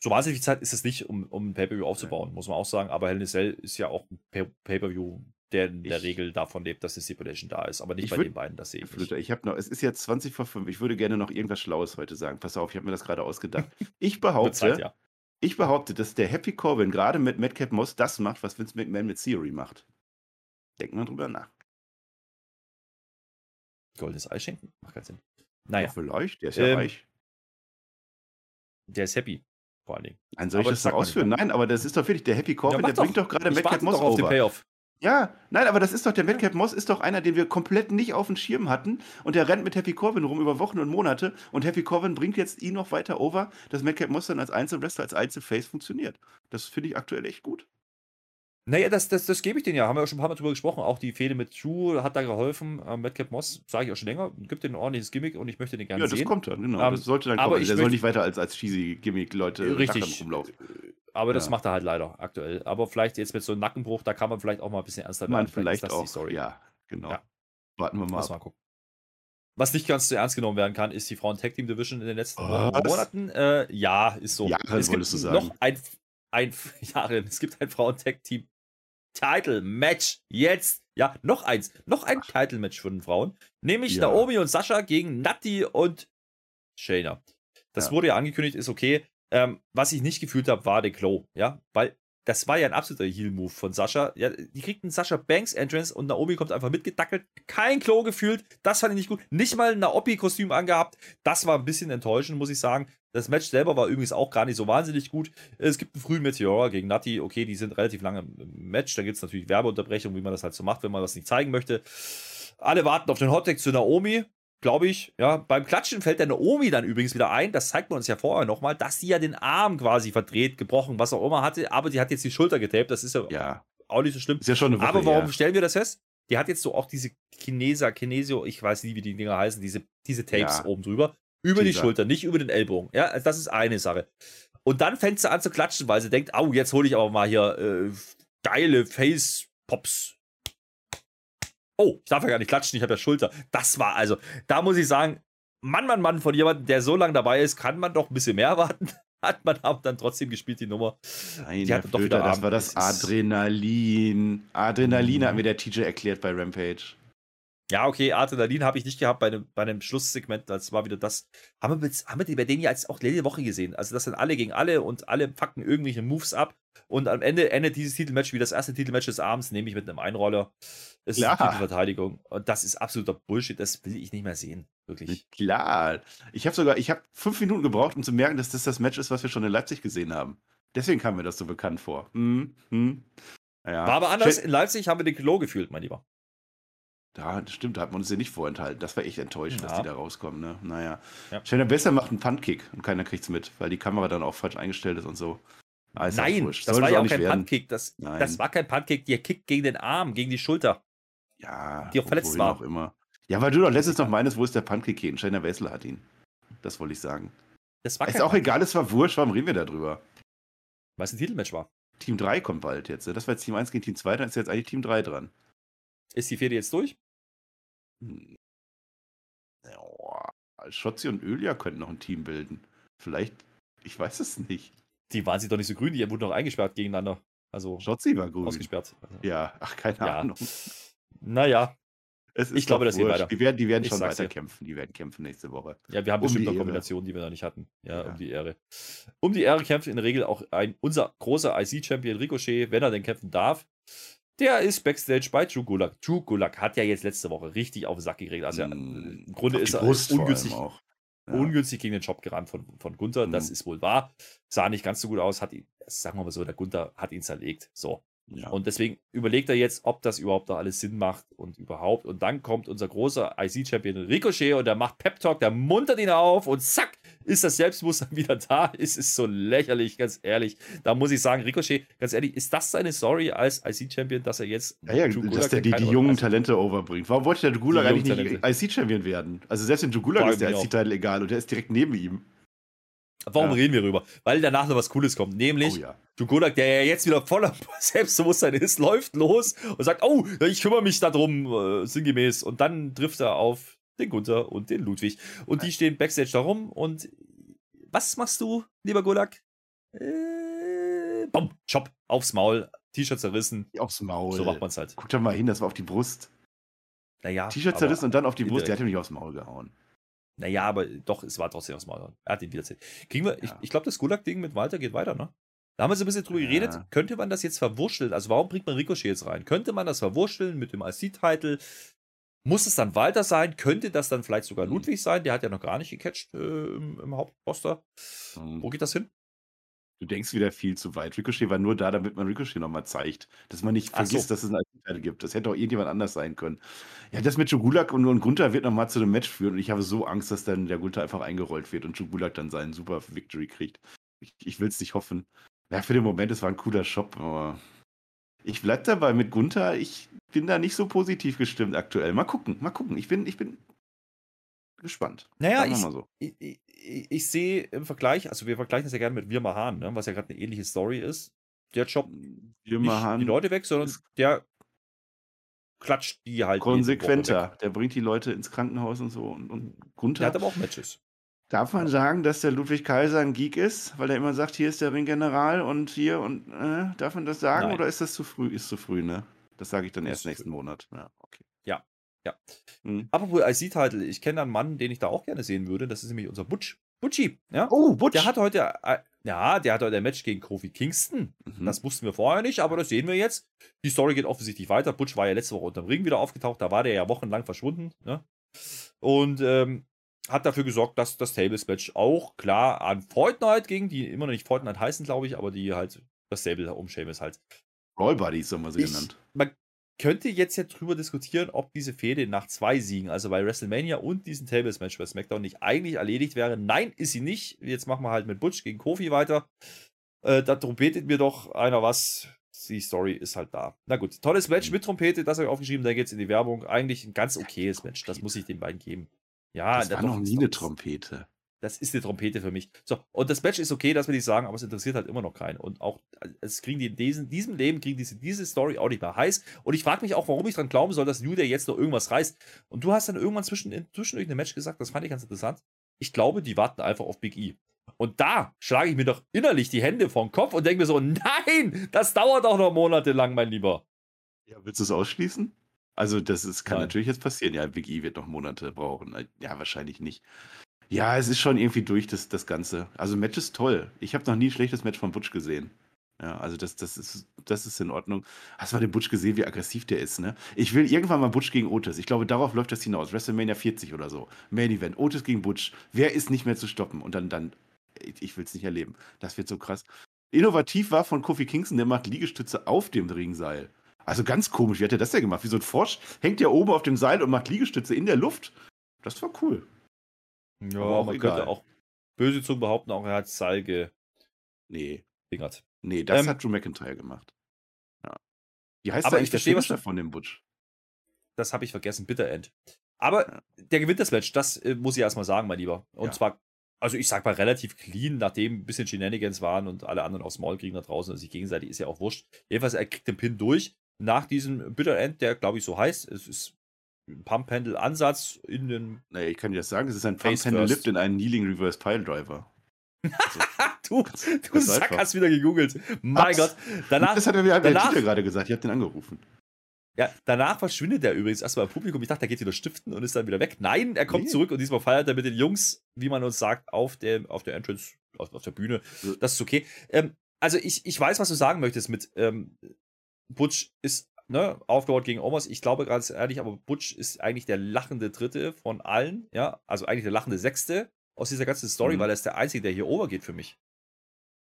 So wahnsinnig viel Zeit ist es nicht, um, um ein Pay-Per-View aufzubauen, muss man auch sagen. Aber Hell in Cell ist ja auch ein Pay-Per-View, der in der Regel davon lebt, dass die Stipulation da ist. Aber nicht bei würd, den beiden, das sehe ich nicht. Ich habe noch, es ist jetzt 20 vor 5. Ich würde gerne noch irgendwas Schlaues heute sagen. Pass auf, ich habe mir das gerade ausgedacht. Ich behaupte, Zeit, ja. Ich behaupte, dass der Happy Corbin gerade mit Madcap Moss das macht, was Vince McMahon mit Theory macht. Denken wir drüber nach. Goldes Ei schenken? Macht keinen Sinn. Naja. Ja, vielleicht, der ist ja ähm, reich. Der ist happy, vor allen Dingen. Nein, soll ich aber das, das noch ausführen? Nein, aber das ist doch wirklich der Happy Corbin, ja, der bringt doch gerade Madcap Moss auf den Payoff. Ja, nein, aber das ist doch, der Madcap Moss ist doch einer, den wir komplett nicht auf dem Schirm hatten und der rennt mit Happy Corbin rum über Wochen und Monate und Happy Corbin bringt jetzt ihn noch weiter over, dass Madcap Moss dann als Einzelwrestler, als Einzelface funktioniert. Das finde ich aktuell echt gut. Naja, das, das, das gebe ich denen ja. Haben wir ja schon ein paar Mal drüber gesprochen. Auch die Fehde mit Drew hat da geholfen. Ähm, Madcap Moss, sage ich auch schon länger, gibt den ein ordentliches Gimmick und ich möchte den gerne sehen. Ja, das kommt dann, genau. Ähm, das sollte dann aber kommen. Der soll nicht weiter als, als cheesy Gimmick-Leute richtig rumlaufen. Aber ja. das macht er halt leider aktuell. Aber vielleicht jetzt mit so einem Nackenbruch, da kann man vielleicht auch mal ein bisschen ernster werden. Vielleicht, vielleicht auch, Story. ja, genau. Ja. Warten wir mal. Lass mal gucken. Was nicht ganz zu ernst genommen werden kann, ist die Frauen Tag Team Division in den letzten Was? Monaten. Äh, ja, ist so. Jahre, es gibt noch ein, ein Jahre, es gibt ein Frauen Tag Team Title Match jetzt. Ja, noch eins. Noch ein Title Match für den Frauen. Nämlich ja. Naomi und Sascha gegen Natti und Shayna. Das ja. wurde ja angekündigt, ist okay. Ähm, was ich nicht gefühlt habe, war der Glow. Ja, weil das war ja ein absoluter Heal-Move von Sascha. Ja, die kriegt einen Sascha Banks Entrance und Naomi kommt einfach mitgedackelt. Kein Klo gefühlt. Das fand ich nicht gut. Nicht mal ein Naomi-Kostüm angehabt. Das war ein bisschen enttäuschend, muss ich sagen. Das Match selber war übrigens auch gar nicht so wahnsinnig gut. Es gibt einen frühen Meteor gegen Nati. Okay, die sind relativ lange im Match. Da gibt es natürlich Werbeunterbrechungen, wie man das halt so macht, wenn man das nicht zeigen möchte. Alle warten auf den Hottag zu Naomi glaube ich. Ja, beim Klatschen fällt der Naomi dann übrigens wieder ein, das zeigt man uns ja vorher nochmal, dass sie ja den Arm quasi verdreht, gebrochen, was auch immer hatte, aber die hat jetzt die Schulter getaped, das ist ja, ja. auch nicht so schlimm. Ist ja schon eine Woche, aber warum ja. stellen wir das fest? Die hat jetzt so auch diese Chineser, Chinesio, ich weiß nicht, wie die Dinger heißen, diese, diese Tapes ja. oben drüber, über Dieser. die Schulter, nicht über den Ellbogen. Ja, also das ist eine Sache. Und dann fängt sie an zu klatschen, weil sie denkt, au, jetzt hole ich aber mal hier äh, geile Face-Pops Oh, ich darf ja gar nicht klatschen, ich habe ja Schulter. Das war also, da muss ich sagen, Mann, Mann, Mann, von jemandem, der so lange dabei ist, kann man doch ein bisschen mehr erwarten. Hat man aber dann trotzdem gespielt, die Nummer. Nein, die doch wieder das war das Adrenalin. Adrenalin mhm. hat mir der TJ erklärt bei Rampage. Ja, okay, Adrenalin habe ich nicht gehabt bei einem, bei einem Schlusssegment. Das war wieder das. Haben wir, haben wir die bei denen ja jetzt auch letzte Woche gesehen. Also, das sind alle gegen alle und alle packen irgendwelche Moves ab. Und am Ende endet dieses Titelmatch wie das erste Titelmatch des Abends, nämlich mit einem Einroller. Es ist eine Titelverteidigung. Und das ist absoluter Bullshit. Das will ich nicht mehr sehen. Wirklich. Klar. Ich habe sogar, ich habe fünf Minuten gebraucht, um zu merken, dass das das Match ist, was wir schon in Leipzig gesehen haben. Deswegen kam mir das so bekannt vor. Hm, hm. Ja. War aber anders. In Leipzig haben wir den Klo gefühlt, mein Lieber. Ja, das stimmt, da hat man uns ja nicht vorenthalten. Das war echt enttäuschend, ja. dass die da rauskommen. Ne? Naja. Ja. Shayna besser macht einen Puntkick und keiner kriegt es mit, weil die Kamera dann auch falsch eingestellt ist und so. Also Nein, das war ja auch kein Puntkick. Das, das war kein Puntkick, der kickt gegen den Arm, gegen die Schulter. Ja, die auch verletzt war. Auch immer. Ja, weil du doch letztens noch meinst, wo ist der Puntkick hin? Shayna Wessel hat ihn. Das wollte ich sagen. Das war ist auch egal, es war wurscht, warum reden wir da drüber? Weil es ein Titelmatch war. Team 3 kommt bald jetzt. Ne? Das war jetzt Team 1 gegen Team 2, dann ist jetzt eigentlich Team 3 dran. Ist die Fehde jetzt durch? Ja, Schotzi und Ölia könnten noch ein Team bilden. Vielleicht, ich weiß es nicht. Die waren sie doch nicht so grün, die wurden noch eingesperrt gegeneinander. Also Schotzi war grün. Ausgesperrt. Ja, ach, keine ja. Ahnung. Naja. ich glaube, das geht weiter. Die werden, die werden schon weiter kämpfen. Die werden kämpfen nächste Woche. Ja, wir haben um bestimmt noch Kombinationen, die wir noch nicht hatten. Ja, ja, um die Ehre. Um die Ehre kämpft in der Regel auch ein, unser großer IC-Champion Ricochet, wenn er denn kämpfen darf. Der ist Backstage bei Drew Gulak. Drew Gulak hat ja jetzt letzte Woche richtig auf den Sack gekriegt. Also mm, im Grunde ist er ungünstig, ja. ungünstig gegen den Job gerannt von, von Gunther. Mm. Das ist wohl wahr. Sah nicht ganz so gut aus. Hat ihn, sagen wir mal so, der Gunther hat ihn zerlegt. So. Ja. Und deswegen überlegt er jetzt, ob das überhaupt da alles Sinn macht und überhaupt. Und dann kommt unser großer IC-Champion Ricochet und der macht Pep Talk, der muntert ihn auf und zack, ist das Selbstbewusstsein wieder da. Es ist so lächerlich, ganz ehrlich. Da muss ich sagen, Ricochet, ganz ehrlich, ist das seine Story als IC-Champion, dass er jetzt. Ja, ja dass der die, die jungen Talente overbringt. Warum wollte der Gulag eigentlich nicht IC-Champion werden? Also selbst in Gulag ist der IC-Titel egal und der ist direkt neben ihm. Warum ja. reden wir darüber? Weil danach noch was Cooles kommt. Nämlich, oh, ja. Dugodak, der ja jetzt wieder voller Selbstbewusstsein ist, läuft los und sagt, oh, ich kümmere mich darum, äh, sinngemäß. Und dann trifft er auf den Gunther und den Ludwig. Und die stehen Backstage da rum und was machst du, lieber Golak? Äh, bom, Chop, aufs Maul, T-Shirt zerrissen. Aufs Maul. So macht man es halt. Guck doch mal hin, das war auf die Brust. Naja. T-Shirt zerrissen und dann auf die Brust, der hat ihm nicht aufs Maul gehauen. Naja, aber doch, es war trotzdem aufs Maul. Er hat ihn wieder Kriegen wir, ja. ich, ich glaube, das Gulag-Ding mit Walter geht weiter, ne? Da haben wir so ein bisschen drüber ja. geredet. Könnte man das jetzt verwurschteln? Also, warum bringt man Ricochet jetzt rein? Könnte man das verwurschteln mit dem IC-Title? Muss es dann Walter sein? Könnte das dann vielleicht sogar. Ludwig sein? Der hat ja noch gar nicht gecatcht äh, im, im Hauptposter. Mhm. Wo geht das hin? Du denkst wieder viel zu weit. Ricochet war nur da, damit man Ricochet nochmal zeigt. Dass man nicht vergisst, so. dass es einen Teil gibt. Das hätte auch irgendjemand anders sein können. Ja, das mit Jugulak und, und Gunther wird nochmal zu einem Match führen. Und ich habe so Angst, dass dann der Gunther einfach eingerollt wird und Jugulak dann seinen super Victory kriegt. Ich, ich will es nicht hoffen. Ja, für den Moment, es war ein cooler Shop, aber ich bleib dabei mit Gunther. Ich bin da nicht so positiv gestimmt aktuell. Mal gucken, mal gucken. Ich bin, ich bin gespannt. Naja, ich, so. ich, ich, ich, sehe im Vergleich, also wir vergleichen das ja gerne mit Wirma Hahn, ne, was ja gerade eine ähnliche Story ist. Der Job Wirma die Leute weg, sondern der klatscht die halt. Konsequenter. Der bringt die Leute ins Krankenhaus und so. Und, und Gunther. Der hat aber auch Matches. Darf man sagen, dass der Ludwig Kaiser ein Geek ist, weil er immer sagt, hier ist der Ringgeneral und hier und äh, darf man das sagen Nein. oder ist das zu früh? Ist zu früh, ne? Das sage ich dann erst nächsten früh. Monat. Ja, okay. Ja, ja. Mhm. Apropos IC-Title, ich kenne einen Mann, den ich da auch gerne sehen würde. Das ist nämlich unser Butch. Butchi, ja? Oh, Butch. Der hat heute, äh, ja, der hat heute ein Match gegen Kofi Kingston. Mhm. Das wussten wir vorher nicht, aber das sehen wir jetzt. Die Story geht offensichtlich weiter. Butch war ja letzte Woche unterm Ring wieder aufgetaucht. Da war der ja wochenlang verschwunden. Ne? Und ähm, hat dafür gesorgt, dass das Tables Match auch klar an Fortnite ging, die immer noch nicht Fortnite heißen, glaube ich, aber die halt das Stable um Sheamus halt. Roll Buddies haben wir sie ich, genannt. Man könnte jetzt ja drüber diskutieren, ob diese Fehde nach zwei Siegen, also bei WrestleMania und diesem Tables Match bei SmackDown, nicht eigentlich erledigt wäre. Nein, ist sie nicht. Jetzt machen wir halt mit Butch gegen Kofi weiter. Äh, da trompetet mir doch einer was. Die Story ist halt da. Na gut, tolles Match mit Trompete, das habe ich aufgeschrieben, da geht es in die Werbung. Eigentlich ein ganz okayes Match, das muss ich den beiden geben. Ja, das war noch nie eine Trompete. das ist eine Trompete für mich. So, und das Match ist okay, dass wir nicht sagen, aber es interessiert halt immer noch keinen. Und auch, es kriegen die in diesem, diesem Leben, kriegen diese, diese Story auch nicht mehr heiß. Und ich frage mich auch, warum ich dran glauben soll, dass New Day jetzt noch irgendwas reißt. Und du hast dann irgendwann zwischen, zwischendurch ein Match gesagt, das fand ich ganz interessant. Ich glaube, die warten einfach auf Big E. Und da schlage ich mir doch innerlich die Hände vom Kopf und denke mir so, nein, das dauert auch noch monatelang, mein Lieber. Ja, willst du es ausschließen? Also, das ist, kann Nein. natürlich jetzt passieren. Ja, Big E wird noch Monate brauchen. Ja, wahrscheinlich nicht. Ja, es ist schon irgendwie durch das, das Ganze. Also, Match ist toll. Ich habe noch nie ein schlechtes Match von Butch gesehen. Ja, also das, das, ist, das ist in Ordnung. Hast du mal den Butch gesehen, wie aggressiv der ist, ne? Ich will irgendwann mal Butch gegen Otis. Ich glaube, darauf läuft das hinaus. WrestleMania 40 oder so. Main Event. Otis gegen Butch. Wer ist nicht mehr zu stoppen? Und dann, dann, ich will es nicht erleben. Das wird so krass. Innovativ war von Kofi Kingston, der macht Liegestütze auf dem Ringseil. Also ganz komisch, wie hat er das denn gemacht? Wie so ein Frosch hängt ja oben auf dem Seil und macht Liegestütze in der Luft. Das war cool. Ja, Aber man egal. könnte auch böse zu behaupten, auch er hat Seil ge. Nee. Dingert. Nee, das ähm, hat Drew McIntyre gemacht. Ja. Wie heißt aber eigentlich der Finisher von dem Butch? Das habe ich vergessen, Bitter End. Aber ja. der gewinnt das Match, das äh, muss ich erstmal sagen, mein Lieber. Und ja. zwar, also ich sag mal relativ clean, nachdem ein bisschen Shenanigans waren und alle anderen auch Small kriegen da draußen und sich gegenseitig ist ja auch wurscht. Jedenfalls, er kriegt den Pin durch nach diesem Bitter End, der glaube ich so heißt. Es ist ein Pump-Handle-Ansatz in den. Naja, ich kann dir das sagen, es ist ein Pump-Handle-Lift in einen Kneeling Reverse Pile Driver. Also, du du Sack hast wieder gegoogelt. Mein Gott. Danach, das hat er mir danach, gerade gesagt. Ich habe den angerufen. Ja, danach verschwindet er übrigens erstmal im Publikum. Ich dachte, er geht wieder stiften und ist dann wieder weg. Nein, er kommt nee. zurück und diesmal feiert er mit den Jungs, wie man uns sagt, auf der, auf der Entrance, auf, auf der Bühne. Das ist okay. Ähm, also ich, ich weiß, was du sagen möchtest mit ähm, Butch ist ne, aufgebaut gegen Omos. Ich glaube ganz ehrlich, aber Butch ist eigentlich der lachende Dritte von allen, ja, also eigentlich der lachende Sechste aus dieser ganzen Story, mhm. weil er ist der Einzige, der hier overgeht für mich.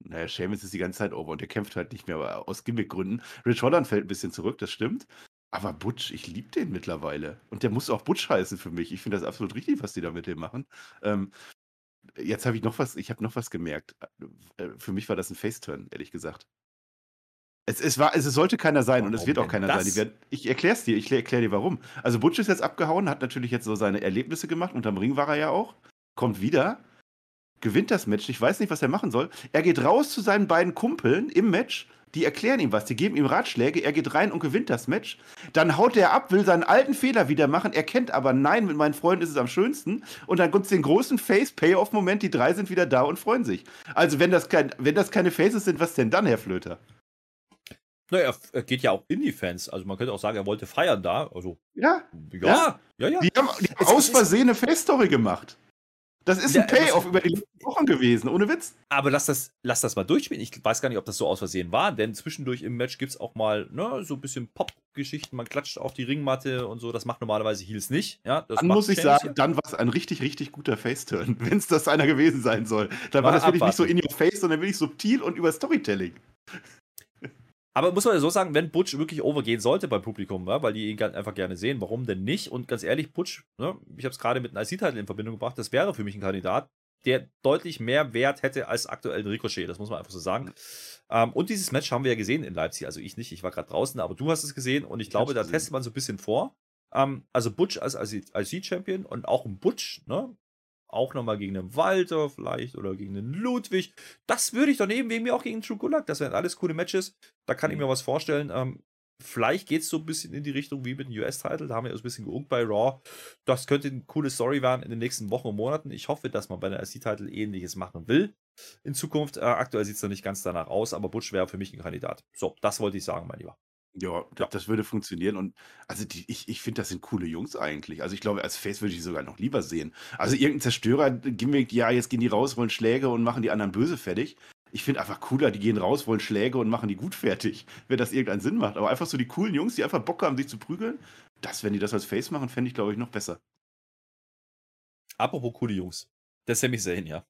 Naja, Seamus ist die ganze Zeit over und der kämpft halt nicht mehr, aber aus Gimmickgründen. Rich Holland fällt ein bisschen zurück, das stimmt. Aber Butch, ich liebe den mittlerweile. Und der muss auch Butch heißen für mich. Ich finde das absolut richtig, was die da mit dem machen. Ähm, jetzt habe ich noch was, ich habe noch was gemerkt. Äh, für mich war das ein Faceturn, ehrlich gesagt. Es, es, war, es sollte keiner sein warum und es wird auch keiner das? sein. Werden, ich erkläre es dir, ich erkläre dir warum. Also Butch ist jetzt abgehauen, hat natürlich jetzt so seine Erlebnisse gemacht, unterm Ring war er ja auch, kommt wieder, gewinnt das Match, ich weiß nicht, was er machen soll. Er geht raus zu seinen beiden Kumpeln im Match, die erklären ihm was, die geben ihm Ratschläge, er geht rein und gewinnt das Match. Dann haut er ab, will seinen alten Fehler wieder machen, erkennt aber, nein, mit meinen Freunden ist es am schönsten. Und dann gibt es den großen Face-Payoff-Moment, die drei sind wieder da und freuen sich. Also wenn das, kein, wenn das keine Faces sind, was denn dann, Herr Flöter? Naja, er geht ja auch in die Fans. Also man könnte auch sagen, er wollte feiern da. Also, ja. Ja, ja, ja. Die haben, die haben aus Versehen eine Face-Story gemacht. Das ist ein Payoff über die letzten Wochen gewesen, ohne Witz. Aber lass das, lass das mal durchspielen. Ich weiß gar nicht, ob das so aus Versehen war, denn zwischendurch im Match gibt es auch mal ne, so ein bisschen Pop-Geschichten. Man klatscht auf die Ringmatte und so. Das macht normalerweise Heels nicht. Ja, dann muss ich sagen, dann war es ein richtig, richtig guter Face-Turn, wenn es das einer gewesen sein soll. Dann war, war das wirklich nicht so in your face, sondern wirklich subtil und über Storytelling. Aber muss man ja so sagen, wenn Butch wirklich overgehen sollte beim Publikum, ja, weil die ihn einfach gerne sehen, warum denn nicht? Und ganz ehrlich, Butch, ne, ich habe es gerade mit einem IC-Titel in Verbindung gebracht, das wäre für mich ein Kandidat, der deutlich mehr Wert hätte als aktuell ein Ricochet, das muss man einfach so sagen. Mhm. Ähm, und dieses Match haben wir ja gesehen in Leipzig, also ich nicht, ich war gerade draußen, aber du hast es gesehen und ich, ich glaube, da testet man so ein bisschen vor. Ähm, also Butch als IC-Champion und auch ein Butch, ne, auch nochmal gegen einen Walter vielleicht oder gegen einen Ludwig. Das würde ich doch nehmen, wegen mir auch gegen True Gulag. Das wären alles coole Matches. Da kann ich mir mhm. was vorstellen. Ähm, vielleicht geht es so ein bisschen in die Richtung wie mit dem US-Title. Da haben wir ja ein bisschen geungt bei Raw. Das könnte eine coole Story werden in den nächsten Wochen und Monaten. Ich hoffe, dass man bei der SC-Title ähnliches machen will in Zukunft. Äh, aktuell sieht es noch nicht ganz danach aus, aber Butch wäre für mich ein Kandidat. So, das wollte ich sagen, mein Lieber. Ja, ja. das würde funktionieren. Und also die, ich, ich finde, das sind coole Jungs eigentlich. Also ich glaube, als Face würde ich sogar noch lieber sehen. Also irgendein Zerstörer, Gimmick, ja, jetzt gehen die raus, wollen Schläge und machen die anderen böse fertig. Ich finde einfach cooler, die gehen raus, wollen Schläge und machen die gut fertig, wenn das irgendeinen Sinn macht. Aber einfach so die coolen Jungs, die einfach Bock haben, sich zu prügeln, das, wenn die das als Face machen, fände ich, glaube ich, noch besser. Apropos coole Jungs. Der Sami Zayn, ja.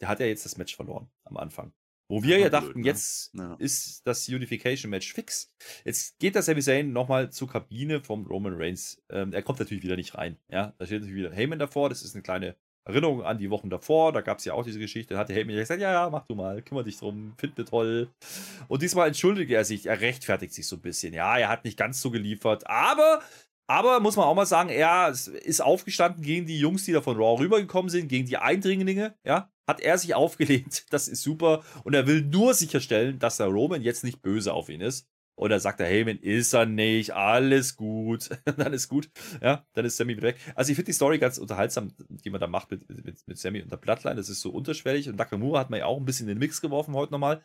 Der hat ja jetzt das Match verloren am Anfang. Wo wir ja, dachten, ne? jetzt ja. ist das Unification-Match fix. Jetzt geht das Sami Zayn nochmal zur Kabine vom Roman Reigns. Ähm, er kommt natürlich wieder nicht rein. Ja, da steht natürlich wieder Heyman davor. Das ist eine kleine Erinnerung an die Wochen davor. Da gab es ja auch diese Geschichte. Da hatte Heyman gesagt, ja, ja, mach du mal, kümmere dich drum, find mir toll. Und diesmal entschuldigt er sich, er rechtfertigt sich so ein bisschen. Ja, er hat nicht ganz so geliefert, aber Aber muss man auch mal sagen, er ist aufgestanden gegen die Jungs, die da von Raw rübergekommen sind, gegen die Eindringlinge, ja. Hat er sich aufgelehnt. Das ist super. Und er will nur sicherstellen, dass der Roman jetzt nicht böse auf ihn ist. Oder sagt der Heyman, ist er nicht, alles gut. dann ist gut. Ja, dann ist Sammy weg. Also ich finde die Story ganz unterhaltsam, die man da macht mit, mit, mit Sammy und der Bloodline. Das ist so unterschwellig. Und Nakamura hat man ja auch ein bisschen in den Mix geworfen heute nochmal.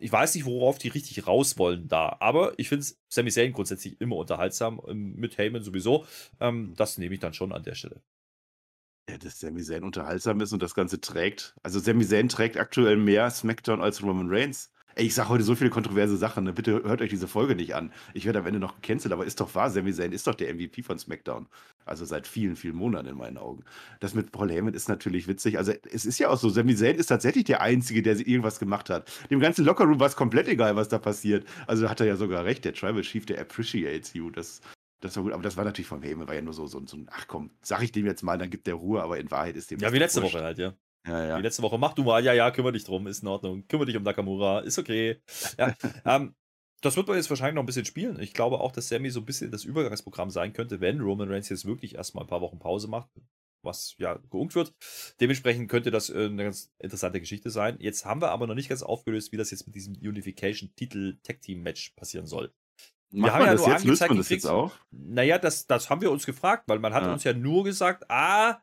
Ich weiß nicht, worauf die richtig raus wollen da. Aber ich finde Sammy Zayn grundsätzlich immer unterhaltsam. Ähm, mit Heyman sowieso. Ähm, das nehme ich dann schon an der Stelle. Ja, dass Sami Zayn unterhaltsam ist und das Ganze trägt. Also Sami Zayn trägt aktuell mehr SmackDown als Roman Reigns. Ey, ich sage heute so viele kontroverse Sachen, ne? bitte hört euch diese Folge nicht an. Ich werde am Ende noch gecancelt, aber ist doch wahr, Sami Zayn ist doch der MVP von SmackDown. Also seit vielen, vielen Monaten in meinen Augen. Das mit Paul Heyman ist natürlich witzig. Also es ist ja auch so, Sami Zayn ist tatsächlich der Einzige, der irgendwas gemacht hat. Dem ganzen Lockerroom war es komplett egal, was da passiert. Also hat er ja sogar recht, der Tribal Chief, der appreciates you. Das, das war gut, aber das war natürlich vom Heyman, war ja nur so, so, so ein, ach komm, sag ich dem jetzt mal, dann gibt der Ruhe, aber in Wahrheit ist dem. Ja, wie letzte Woche halt, ja. Ja, ja. Die letzte Woche, mach du mal, ja, ja, kümmere dich drum, ist in Ordnung. Kümmere dich um Nakamura, ist okay. Ja, ähm, das wird man jetzt wahrscheinlich noch ein bisschen spielen. Ich glaube auch, dass Sammy so ein bisschen das Übergangsprogramm sein könnte, wenn Roman Reigns jetzt wirklich erstmal ein paar Wochen Pause macht, was ja geungt wird. Dementsprechend könnte das äh, eine ganz interessante Geschichte sein. Jetzt haben wir aber noch nicht ganz aufgelöst, wie das jetzt mit diesem Unification-Titel-Tag-Team-Match passieren soll. Wir haben ja das nur jetzt? Löst man das jetzt auch? Naja, das, das haben wir uns gefragt, weil man hat ja. uns ja nur gesagt, ah,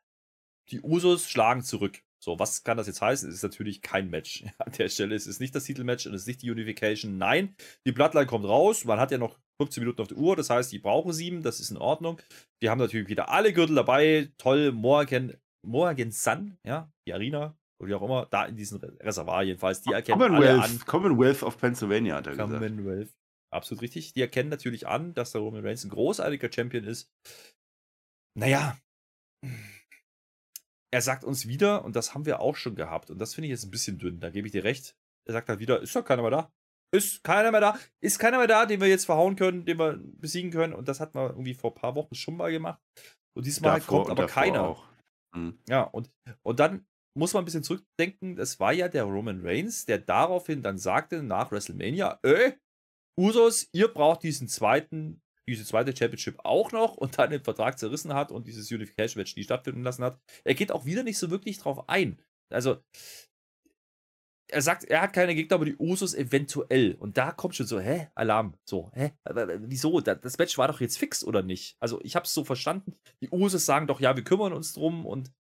die Usos schlagen zurück. So, was kann das jetzt heißen? Es ist natürlich kein Match. An der Stelle es ist nicht das Titelmatch und es ist nicht die Unification. Nein, die Bloodline kommt raus. Man hat ja noch 15 Minuten auf der Uhr, das heißt, die brauchen sieben, das ist in Ordnung. Die haben natürlich wieder alle Gürtel dabei. Toll, Morgan, Morgan Sun, ja, die Arena, oder wie auch immer, da in diesem Reservoir jedenfalls. Die erkennen Commonwealth, alle an. Commonwealth of Pennsylvania, hat er Commonwealth. Gesagt. Absolut richtig. Die erkennen natürlich an, dass der Roman Reigns ein großartiger Champion ist. Naja, er sagt uns wieder, und das haben wir auch schon gehabt, und das finde ich jetzt ein bisschen dünn, da gebe ich dir recht. Er sagt halt wieder, ist doch keiner mehr da. Ist keiner mehr da. Ist keiner mehr da, den wir jetzt verhauen können, den wir besiegen können. Und das hat man irgendwie vor ein paar Wochen schon mal gemacht. Und diesmal davor, kommt aber keiner. Mhm. Ja, und, und dann muss man ein bisschen zurückdenken. Das war ja der Roman Reigns, der daraufhin dann sagte nach WrestleMania, äh, Usos, ihr braucht diesen zweiten diese zweite Championship auch noch und dann den Vertrag zerrissen hat und dieses Unification-Match nie stattfinden lassen hat. Er geht auch wieder nicht so wirklich drauf ein. Also, er sagt, er hat keine Gegner, aber die Usos eventuell. Und da kommt schon so, hä? Alarm. So, hä? Wieso? Das Match war doch jetzt fix, oder nicht? Also, ich habe es so verstanden. Die Usos sagen doch, ja, wir kümmern uns drum und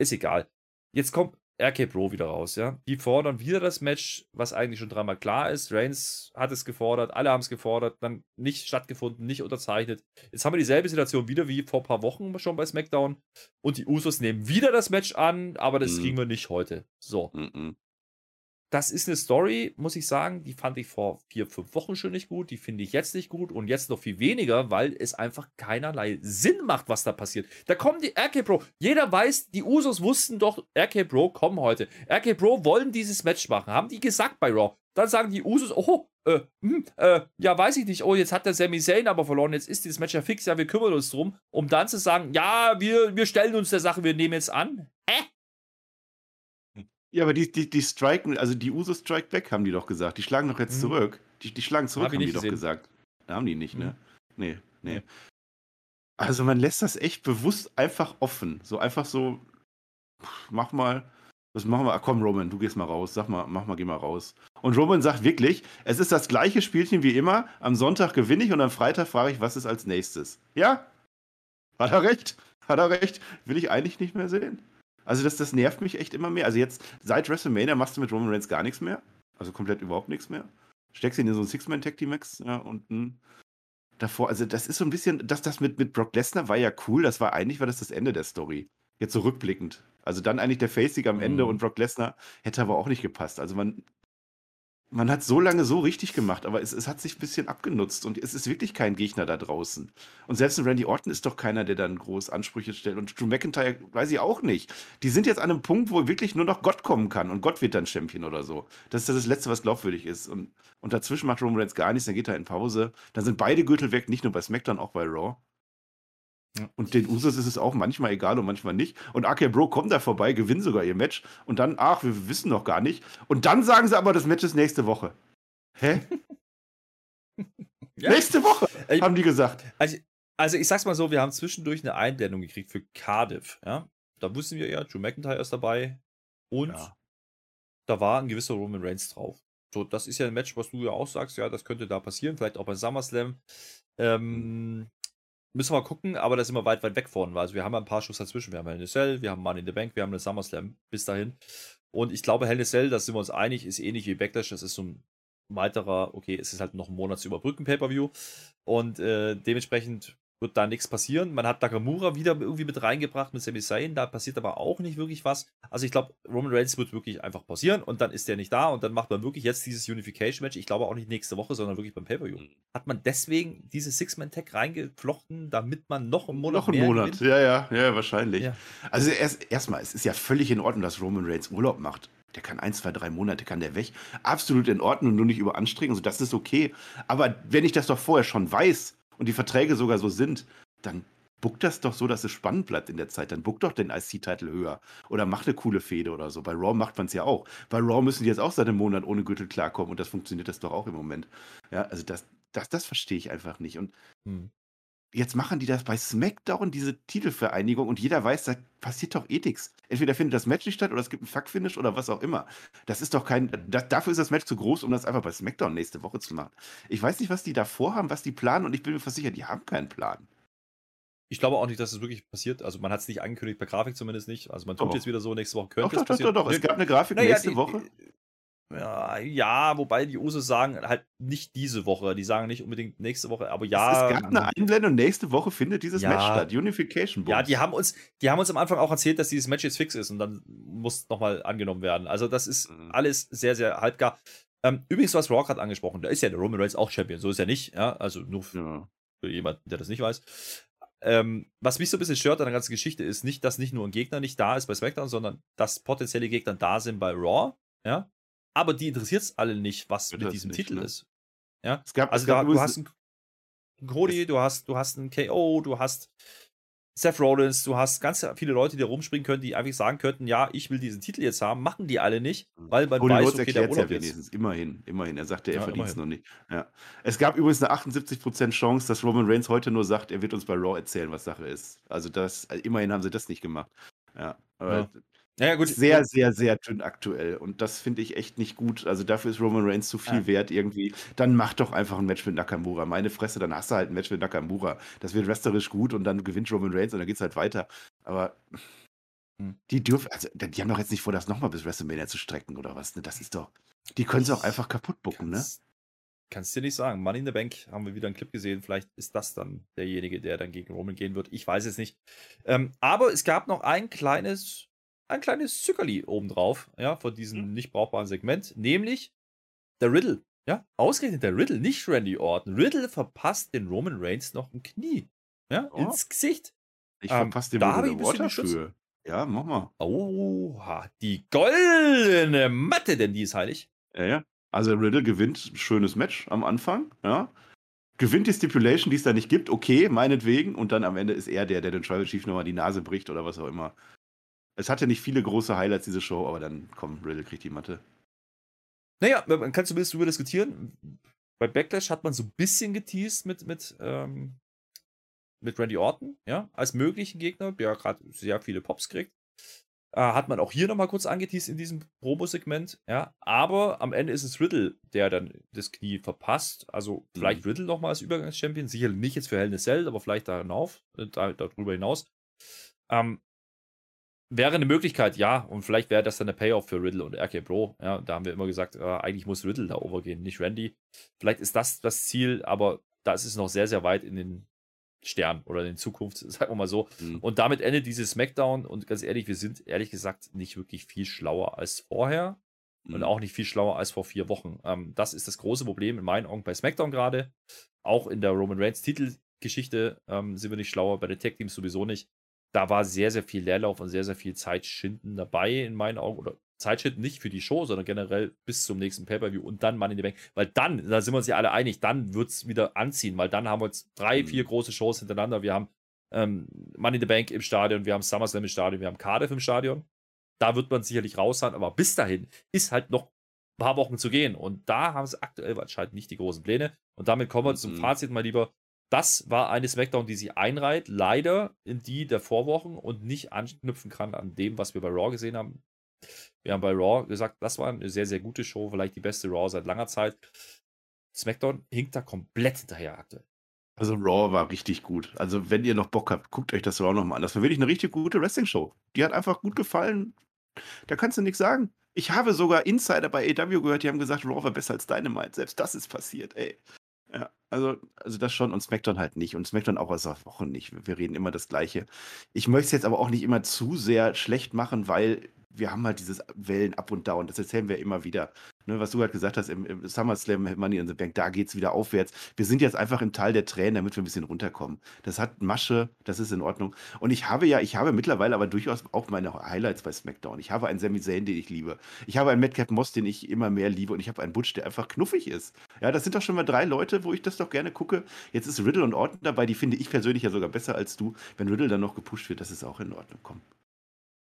ist egal. Jetzt kommt RK Pro wieder raus, ja. Die fordern wieder das Match, was eigentlich schon dreimal klar ist. Reigns hat es gefordert, alle haben es gefordert, dann nicht stattgefunden, nicht unterzeichnet. Jetzt haben wir dieselbe Situation wieder wie vor ein paar Wochen schon bei SmackDown. Und die Usos nehmen wieder das Match an, aber das mhm. kriegen wir nicht heute. So. Mhm das ist eine Story, muss ich sagen, die fand ich vor vier, fünf Wochen schon nicht gut. Die finde ich jetzt nicht gut und jetzt noch viel weniger, weil es einfach keinerlei Sinn macht, was da passiert. Da kommen die RK Pro. Jeder weiß, die Usos wussten doch, RK Pro kommen heute. RK Pro wollen dieses Match machen. Haben die gesagt bei Raw. Dann sagen die Usos, oh, äh, hm, äh, ja, weiß ich nicht. Oh, jetzt hat der Sami Zayn aber verloren. Jetzt ist dieses Match ja fix. Ja, wir kümmern uns drum. Um dann zu sagen, ja, wir, wir stellen uns der Sache, wir nehmen jetzt an. Hä? Ja, aber die, die, die striken, also die Uso strike back, haben die doch gesagt. Die schlagen doch jetzt mhm. zurück. Die, die schlagen zurück, Hab haben die gesehen. doch gesagt. Da haben die nicht, ne? Mhm. Nee, nee. Also man lässt das echt bewusst einfach offen. So einfach so, mach mal, was machen wir? Ach komm, Roman, du gehst mal raus. Sag mal, mach mal, geh mal raus. Und Roman sagt wirklich, es ist das gleiche Spielchen wie immer. Am Sonntag gewinne ich und am Freitag frage ich, was ist als nächstes. Ja? Hat er recht? Hat er recht? Will ich eigentlich nicht mehr sehen. Also das, das nervt mich echt immer mehr. Also jetzt, seit WrestleMania machst du mit Roman Reigns gar nichts mehr. Also komplett überhaupt nichts mehr. Steckst ihn in so ein Six-Man-Tag-Team-Max ja, und ein davor, also das ist so ein bisschen, das, das mit, mit Brock Lesnar war ja cool, das war eigentlich war das das Ende der Story. Jetzt so rückblickend. Also dann eigentlich der Face-Sieg am Ende mhm. und Brock Lesnar hätte aber auch nicht gepasst. Also man, man hat so lange so richtig gemacht, aber es, es hat sich ein bisschen abgenutzt und es ist wirklich kein Gegner da draußen. Und selbst ein Randy Orton ist doch keiner, der dann groß Ansprüche stellt. Und Drew McIntyre weiß ich auch nicht. Die sind jetzt an einem Punkt, wo wirklich nur noch Gott kommen kann und Gott wird dann Champion oder so. Das ist das Letzte, was glaubwürdig ist. Und, und dazwischen macht Roman Reigns gar nichts, dann geht er in Pause. Dann sind beide Gürtel weg, nicht nur bei SmackDown, auch bei Raw. Und den Usos ist es auch manchmal egal und manchmal nicht. Und AK Bro kommt da vorbei, gewinnen sogar ihr Match. Und dann, ach, wir wissen noch gar nicht. Und dann sagen sie aber, das Match ist nächste Woche. Hä? ja. Nächste Woche, haben die gesagt. Also, Also ich sag's mal so, wir haben zwischendurch eine Einblendung gekriegt für Cardiff, ja. Da wussten wir ja, Drew McIntyre ist dabei und Ja. da war ein gewisser Roman Reigns drauf. So, das ist ja ein Match, was du ja auch sagst, ja, das könnte da passieren, vielleicht auch bei SummerSlam. Ähm, müssen wir mal gucken, aber da sind wir weit, weit weg von. Also wir haben ein paar Schuss dazwischen. Wir haben Hell in Cell, wir haben Money in the Bank, wir haben eine SummerSlam bis dahin. Und ich glaube, Hell in Cell, da sind wir uns einig, ist ähnlich wie Backlash. Das ist so ein weiterer, okay, es ist halt noch ein Monat zu überbrücken Pay-Per-View. Und äh, dementsprechend wird da nichts passieren. Man hat Nakamura wieder irgendwie mit reingebracht mit Sami Zayn, da passiert aber auch nicht wirklich was. Also ich glaube, Roman Reigns wird wirklich einfach pausieren und dann ist der nicht da und dann macht man wirklich jetzt dieses Unification-Match. Ich glaube auch nicht nächste Woche, sondern wirklich beim Pay-Per-View. Mhm. Hat man deswegen diese Six-Man-Tag reingeflochten, damit man noch einen Monat Noch einen Monat, gewinnt? ja, ja, ja, wahrscheinlich. Ja. Also erst erstmal, es ist ja völlig in Ordnung, dass Roman Reigns Urlaub macht. Der kann ein, zwei, drei Monate, kann der weg. Absolut in Ordnung, nur nicht überanstrengen. Also das ist okay. Aber wenn ich das doch vorher schon weiß und die Verträge sogar so sind, dann buck das doch so, dass es spannend bleibt in der Zeit. Dann buck doch den IC-Titel höher. Oder mach eine coole Fehde oder so. Bei Raw macht man es ja auch. Bei Raw müssen die jetzt auch seit einem Monat ohne Gürtel klarkommen und das funktioniert das doch auch im Moment. Ja, also das, das, das verstehe ich einfach nicht. Und Hm. Jetzt machen die das bei SmackDown, diese Titelvereinigung, und jeder weiß, da passiert doch eh nichts. Entweder findet das Match nicht statt oder es gibt ein Fuck-Finish oder was auch immer. Das ist doch kein. Da, dafür ist das Match zu groß, um das einfach bei SmackDown nächste Woche zu machen. Ich weiß nicht, was die da vorhaben, was die planen, und ich bin mir versichert, die haben keinen Plan. Ich glaube auch nicht, dass es wirklich passiert. Also man hat es nicht angekündigt, bei Grafik zumindest nicht. Also man tut Doch. jetzt wieder so, nächste Woche Doch, könnte doch, es doch, passieren. doch, doch. Es Nee, gab eine Grafik naja, nächste die- Woche. Ja, ja, wobei die Usos sagen halt nicht diese Woche. Die sagen nicht unbedingt nächste Woche, aber Es, ja. es gab eine Einblendung, nächste Woche findet dieses Ja. Match statt. Unification Ja, Bums. die haben uns, die haben uns am Anfang auch erzählt, dass dieses Match jetzt fix ist und dann muss nochmal angenommen werden. Also das ist Mhm. alles sehr, sehr halbgar. Ähm, übrigens, hast Raw gerade angesprochen, da ist ja der Roman Reigns auch Champion, so ist er nicht, ja, also nur für, Ja. für jemanden, der das nicht weiß. Ähm, was mich so ein bisschen stört an der ganzen Geschichte ist nicht, dass nicht nur ein Gegner nicht da ist bei SmackDown, sondern dass potenzielle Gegner da sind bei Raw, ja, aber die interessiert es alle nicht, was mit diesem nicht, Titel ne? ist. Ja, Es gab, also es gab da, du hast einen Cody, du hast, du hast einen KO, du hast Seth Rollins, du hast ganz viele Leute, die da rumspringen können, die einfach sagen könnten, ja, ich will diesen Titel jetzt haben, machen die alle nicht, weil man Cody weiß, Rhodes okay, der ja Urlaub jetzt. wenigstens. Immerhin, immerhin. Er sagte, er Ja, verdient es noch nicht. Ja. Es gab übrigens eine 78% Chance, dass Roman Reigns heute nur sagt, er wird uns bei Raw erzählen, was Sache ist. Also das, also immerhin haben sie das nicht gemacht. Ja. Aber Ja. Naja, gut. sehr, sehr, sehr dünn aktuell. Und das finde ich echt nicht gut. Also dafür ist Roman Reigns zu viel Ja. wert irgendwie. Dann mach doch einfach ein Match mit Nakamura. Meine Fresse, dann hast du halt ein Match mit Nakamura. Das wird wrestlerisch gut und dann gewinnt Roman Reigns und dann geht's halt weiter. Aber Hm. die dürfen, also die haben doch jetzt nicht vor, das nochmal bis WrestleMania zu strecken oder was. Ne? Das ist doch. Die können es auch einfach kaputt bucken, ne? Kannst, kannst dir nicht sagen. Money in the Bank haben wir wieder einen Clip gesehen. Vielleicht ist das dann derjenige, der dann gegen Roman gehen wird. Ich weiß es nicht. Ähm, aber es gab noch ein kleines, ein kleines Zuckerli obendrauf, ja, von diesem nicht brauchbaren Segment, nämlich der Riddle. Ja, ausgerechnet der Riddle, nicht Randy Orton. Riddle verpasst den Roman Reigns noch ein Knie. Ja, Oh. ins Gesicht. Ich Ähm, verpasse dem da wohl habe ich eine ein bisschen Water geschützt. für. Ja, mach mal. Oha, die goldene Matte, denn die ist heilig. Ja, ja. Also Riddle gewinnt ein schönes Match am Anfang, ja. Gewinnt die Stipulation, die es da nicht gibt, okay, meinetwegen. Und dann am Ende ist er der, der den Tribal Chief nochmal die Nase bricht oder was auch immer. Es hatte nicht viele große Highlights, diese Show, aber dann, komm, Riddle kriegt die Matte. Naja, man kann zumindest darüber diskutieren. Bei Backlash hat man so ein bisschen geteased mit, mit, ähm, mit Randy Orton, ja, als möglichen Gegner, der gerade sehr viele Pops kriegt. Äh, hat man auch hier nochmal kurz angeteased in diesem Promo-Segment, ja. Aber am Ende ist es Riddle, der dann das Knie verpasst. Also vielleicht Riddle nochmal als Übergangschampion. Sicherlich nicht jetzt für Hell in a Cell, aber vielleicht da hinauf, äh, da, darüber hinaus. Ähm, Wäre eine Möglichkeit, ja. Und vielleicht wäre das dann der Payoff für Riddle und RK Bro. Ja, da haben wir immer gesagt, äh, eigentlich muss Riddle da overgehen, nicht Randy. Vielleicht ist das das Ziel, aber da ist es noch sehr, sehr weit in den Stern oder in Zukunft, sagen wir mal so. Mhm. Und damit endet dieses Smackdown. Und ganz ehrlich, wir sind ehrlich gesagt nicht wirklich viel schlauer als vorher und Mhm. auch nicht viel schlauer als vor vier Wochen. Ähm, das ist das große Problem in meinen Augen bei SmackDown gerade. Auch in der Roman Reigns Titelgeschichte ähm, sind wir nicht schlauer, bei den Tag Teams sowieso nicht. Da war sehr, sehr viel Leerlauf und sehr, sehr viel Zeitschinden dabei in meinen Augen. Oder Zeitschinden nicht für die Show, sondern generell bis zum nächsten Pay-Per-View und dann Money in the Bank. Weil dann, da sind wir uns ja alle einig, dann wird es wieder anziehen, weil dann haben wir jetzt drei, Mhm. vier große Shows hintereinander. Wir haben ähm, Money in the Bank im Stadion, wir haben SummerSlam im Stadion, wir haben Cardiff im Stadion. Da wird man sicherlich raushauen, aber bis dahin ist halt noch ein paar Wochen zu gehen. Und da haben sie aktuell anscheinend nicht die großen Pläne. Und damit kommen wir zum Mhm. Fazit, mal lieber. Das war eine Smackdown, die sich einreiht, leider in die der Vorwochen und nicht anknüpfen kann an dem, was wir bei Raw gesehen haben. Wir haben bei Raw gesagt, das war eine sehr, sehr gute Show, vielleicht die beste Raw seit langer Zeit. SmackDown hinkt da komplett hinterher aktuell. Also Raw war richtig gut. Also wenn ihr noch Bock habt, guckt euch das Raw nochmal an. Das war wirklich eine richtig gute Wrestling-Show. Die hat einfach gut gefallen. Da kannst du nichts sagen. Ich habe sogar Insider bei AW gehört, die haben gesagt, Raw war besser als Dynamite. Selbst das ist passiert, ey. Ja, also, also das schon und SmackDown halt nicht. Und SmackDown auch aus der Woche nicht. Wir reden immer das Gleiche. Ich möchte es jetzt aber auch nicht immer zu sehr schlecht machen, weil wir haben halt dieses Wellen up und down. Das erzählen wir immer wieder. Ne, was du halt gesagt hast, im, im SummerSlam Money in the Bank, da geht es wieder aufwärts. Wir sind jetzt einfach im Teil der Tränen, damit wir ein bisschen runterkommen. Das hat Masche, das ist in Ordnung. Und ich habe ja, ich habe mittlerweile aber durchaus auch meine Highlights bei SmackDown. Ich habe einen Sami Zayn, den ich liebe. Ich habe einen Madcap Moss, den ich immer mehr liebe. Und ich habe einen Butch, der einfach knuffig ist. Ja, das sind doch schon mal drei Leute, wo ich das doch gerne gucke. Jetzt ist Riddle und Orton dabei, die finde ich persönlich ja sogar besser als du. Wenn Riddle dann noch gepusht wird, das ist auch in Ordnung. Komm.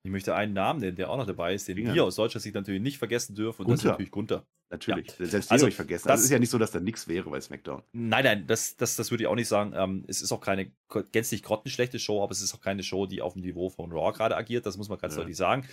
Ich möchte einen Namen nennen, der auch noch dabei ist, den ja. wir aus deutscher Sicht natürlich nicht vergessen dürfen. Und Gunther. das ist natürlich Gunther. Natürlich. Ja. Selbst also, ich vergessen. Das, also, ist ja nicht so, dass da nichts wäre bei SmackDown. Nein, nein, das, das, das würde ich auch nicht sagen. Ähm, es ist auch keine gänzlich grottenschlechte Show, aber es ist auch keine Show, die auf dem Niveau von Raw gerade agiert. Das muss man ganz ja. deutlich sagen.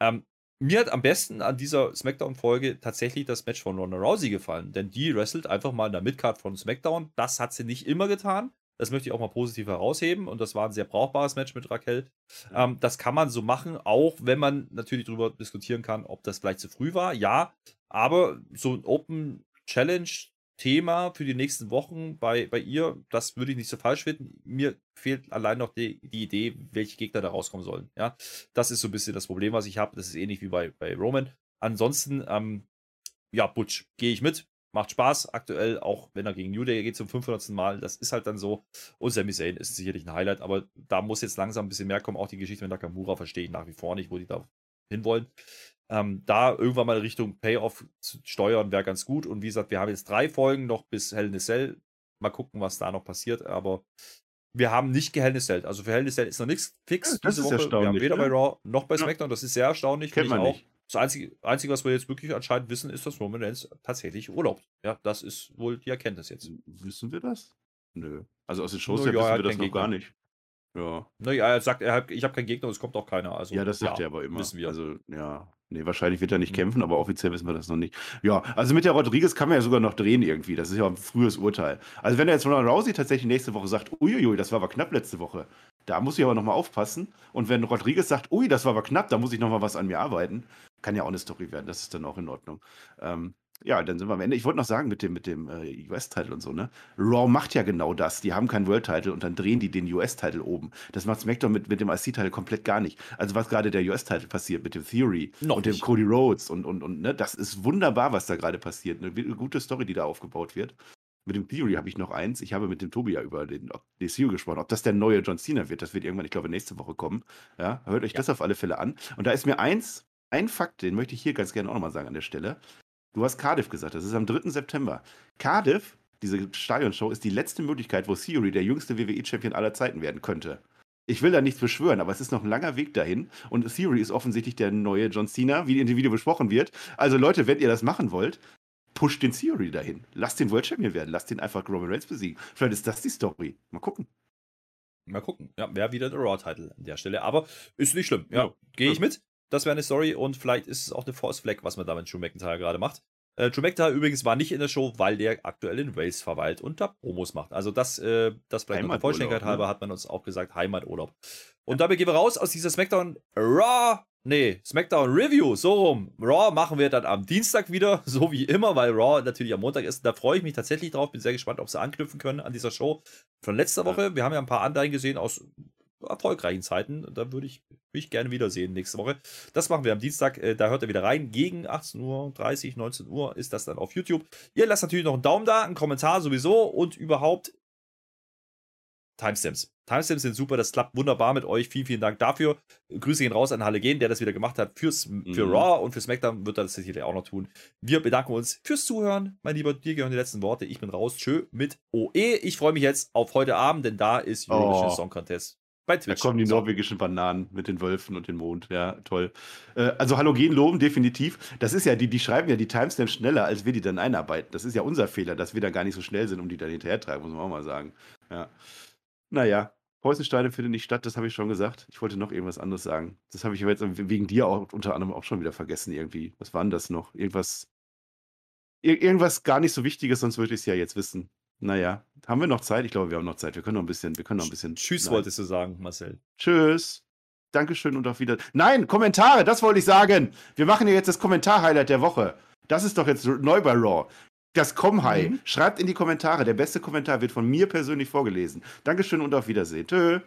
Ähm, mir hat am besten an dieser SmackDown-Folge tatsächlich das Match von Ronda Rousey gefallen, denn die wrestelt einfach mal in der Midcard von SmackDown. Das hat sie nicht immer getan. Das möchte ich auch mal positiv herausheben und das war ein sehr brauchbares Match mit Raquel. Ähm, das kann man so machen, auch wenn man natürlich darüber diskutieren kann, ob das vielleicht zu früh war. Ja, aber so ein Open Challenge Thema für die nächsten Wochen bei, bei ihr, das würde ich nicht so falsch finden. Mir fehlt allein noch die, die Idee, welche Gegner da rauskommen sollen. Ja, das ist so ein bisschen das Problem, was ich habe. Das ist ähnlich wie bei, bei Roman. Ansonsten, ähm, ja, Butch, gehe ich mit macht Spaß aktuell, auch wenn er gegen New Day geht zum 500. Mal. Das ist halt dann so. Und Sami Zayn ist sicherlich ein Highlight, aber da muss jetzt langsam ein bisschen mehr kommen. Auch die Geschichte mit Nakamura verstehe ich nach wie vor nicht, wo die da hinwollen. Ähm, da irgendwann mal Richtung Payoff zu steuern, wäre ganz gut. Und wie gesagt, wir haben jetzt drei Folgen noch bis Hell in a Cell. Mal gucken, was da noch passiert. Aber wir haben nicht Hell in a Cell. Also für Hell in a Cell ist noch nichts fix ja, diese Woche. Wir haben weder ne? bei Raw noch bei SmackDown. Ja. Das ist sehr erstaunlich. Kennt man auch. nicht. Das Einzige, Einzige, was wir jetzt wirklich anscheinend wissen, ist, dass Roman Reigns tatsächlich urlaubt. Ja, das ist wohl die Erkenntnis jetzt. Wissen wir das? Nö. Also aus den Shows no, ja, wissen wir das noch Gegner. gar nicht. Ja. Naja, er sagt, er hat, ich habe keinen Gegner und es kommt auch keiner. Also, ja, das sagt ja, er aber immer. Wissen wir. Also, ja. Nee, wahrscheinlich wird er nicht mhm. kämpfen, aber offiziell wissen wir das noch nicht. Ja, also mit der Rodriguez kann man ja sogar noch drehen irgendwie. Das ist ja ein frühes Urteil. Also wenn er jetzt Ronald Rousey tatsächlich nächste Woche sagt, uiuiui, das war aber knapp letzte Woche, da muss ich aber nochmal aufpassen. Und wenn Rodriguez sagt, ui, das war aber knapp, da muss ich nochmal was an mir arbeiten, kann ja auch eine Story werden. Das ist dann auch in Ordnung. Ähm, ja, dann sind wir am Ende. Ich wollte noch sagen mit dem, mit dem äh, US-Title und so, ne? Raw macht ja genau das. Die haben keinen World-Title und dann drehen die den US-Title oben. Das macht SmackDown mit, mit dem IC-Title komplett gar nicht. Also was gerade der US-Title passiert mit dem Theory noch und dem Cody Rhodes und, und, und, ne? Das ist wunderbar, was da gerade passiert. Eine gute Story, die da aufgebaut wird. Mit dem Theory habe ich noch eins. Ich habe mit dem Tobi ja über den DCU gesprochen. Ob das der neue John Cena wird, das wird irgendwann, ich glaube, nächste Woche kommen. Ja, hört euch ja. das auf alle Fälle an. Und da ist mir eins, ein Fakt, den möchte ich hier ganz gerne auch nochmal sagen an der Stelle. Du hast Cardiff gesagt, das ist am 3. September. Cardiff, diese Stadionshow, ist die letzte Möglichkeit, wo Theory der jüngste WWE-Champion aller Zeiten werden könnte. Ich will da nichts beschwören, aber es ist noch ein langer Weg dahin. Und Theory ist offensichtlich der neue John Cena, wie in dem Video besprochen wird. Also Leute, wenn ihr das machen wollt, pusht den Theory dahin. Lasst den World Champion werden. Lasst den einfach Roman Reigns besiegen. Vielleicht ist das die Story. Mal gucken. Mal gucken. Ja, wäre wieder der Raw-Title an der Stelle. Aber ist nicht schlimm. Ja, ja. gehe ich mit. Das wäre eine Story und vielleicht ist es auch eine Force Flag, was man da mit Drew McIntyre gerade macht. Äh, Drew McIntyre übrigens war nicht in der Show, weil der aktuell in Wales verweilt und da Promos macht. Also das, äh, das noch der Vollständigkeit halber ne? hat man uns auch gesagt, Heimaturlaub. Und ja. damit gehen wir raus aus dieser SmackDown Raw Nee, SmackDown Review, so rum. Raw machen wir dann am Dienstag wieder, so wie immer, weil Raw natürlich am Montag ist. Da freue ich mich tatsächlich drauf. Bin sehr gespannt, ob sie anknüpfen können an dieser Show von letzter Woche. Wir haben ja ein paar Anleihen gesehen aus erfolgreichen Zeiten. Da würde ich mich gerne wiedersehen nächste Woche. Das machen wir am Dienstag. Äh, da hört ihr wieder rein. Gegen 18.30 Uhr, 19 Uhr ist das dann auf YouTube. Ihr lasst natürlich noch einen Daumen da, einen Kommentar sowieso und überhaupt Timestamps. Timestamps sind super, das klappt wunderbar mit euch. Vielen, vielen Dank dafür. Grüße gehen raus an Halle Gen, der das wieder gemacht hat. Fürs, für mhm. Raw und für SmackDown wird er das sicherlich auch noch tun. Wir bedanken uns fürs Zuhören. Mein Lieber, dir gehören die letzten Worte. Ich bin raus. Tschö mit OE. Ich freue mich jetzt auf heute Abend, denn da ist Eurovision oh. Song Contest Bei Twitch. Da kommen die so. norwegischen Bananen mit den Wölfen und dem Mond. Ja, toll. Äh, also Halogen loben, definitiv. Das ist ja, die, die schreiben ja die Timestamps schneller, als wir die dann einarbeiten. Das ist ja unser Fehler, dass wir da gar nicht so schnell sind, um die dann hinterhertragen, muss man auch mal sagen. Ja. Naja, Preußensteine findet nicht statt, das habe ich schon gesagt. Ich wollte noch irgendwas anderes sagen. Das habe ich jetzt wegen dir auch unter anderem auch schon wieder vergessen irgendwie. Was war denn das noch? Irgendwas, ir irgendwas gar nicht so Wichtiges, sonst würde ich es ja jetzt wissen. Naja, haben wir noch Zeit? Ich glaube, wir haben noch Zeit. Wir können noch ein bisschen, wir können noch ein bisschen. Tschüss, nein. wolltest du sagen, Marcel. Tschüss. Dankeschön und auf Wiedersehen. Nein, Kommentare, das wollte ich sagen. Wir machen ja jetzt das Kommentar-Highlight der Woche. Das ist doch jetzt neu bei Raw. Das Komhai. Mhm. Schreibt in die Kommentare. Der beste Kommentar wird von mir persönlich vorgelesen. Dankeschön und auf Wiedersehen. Tschö.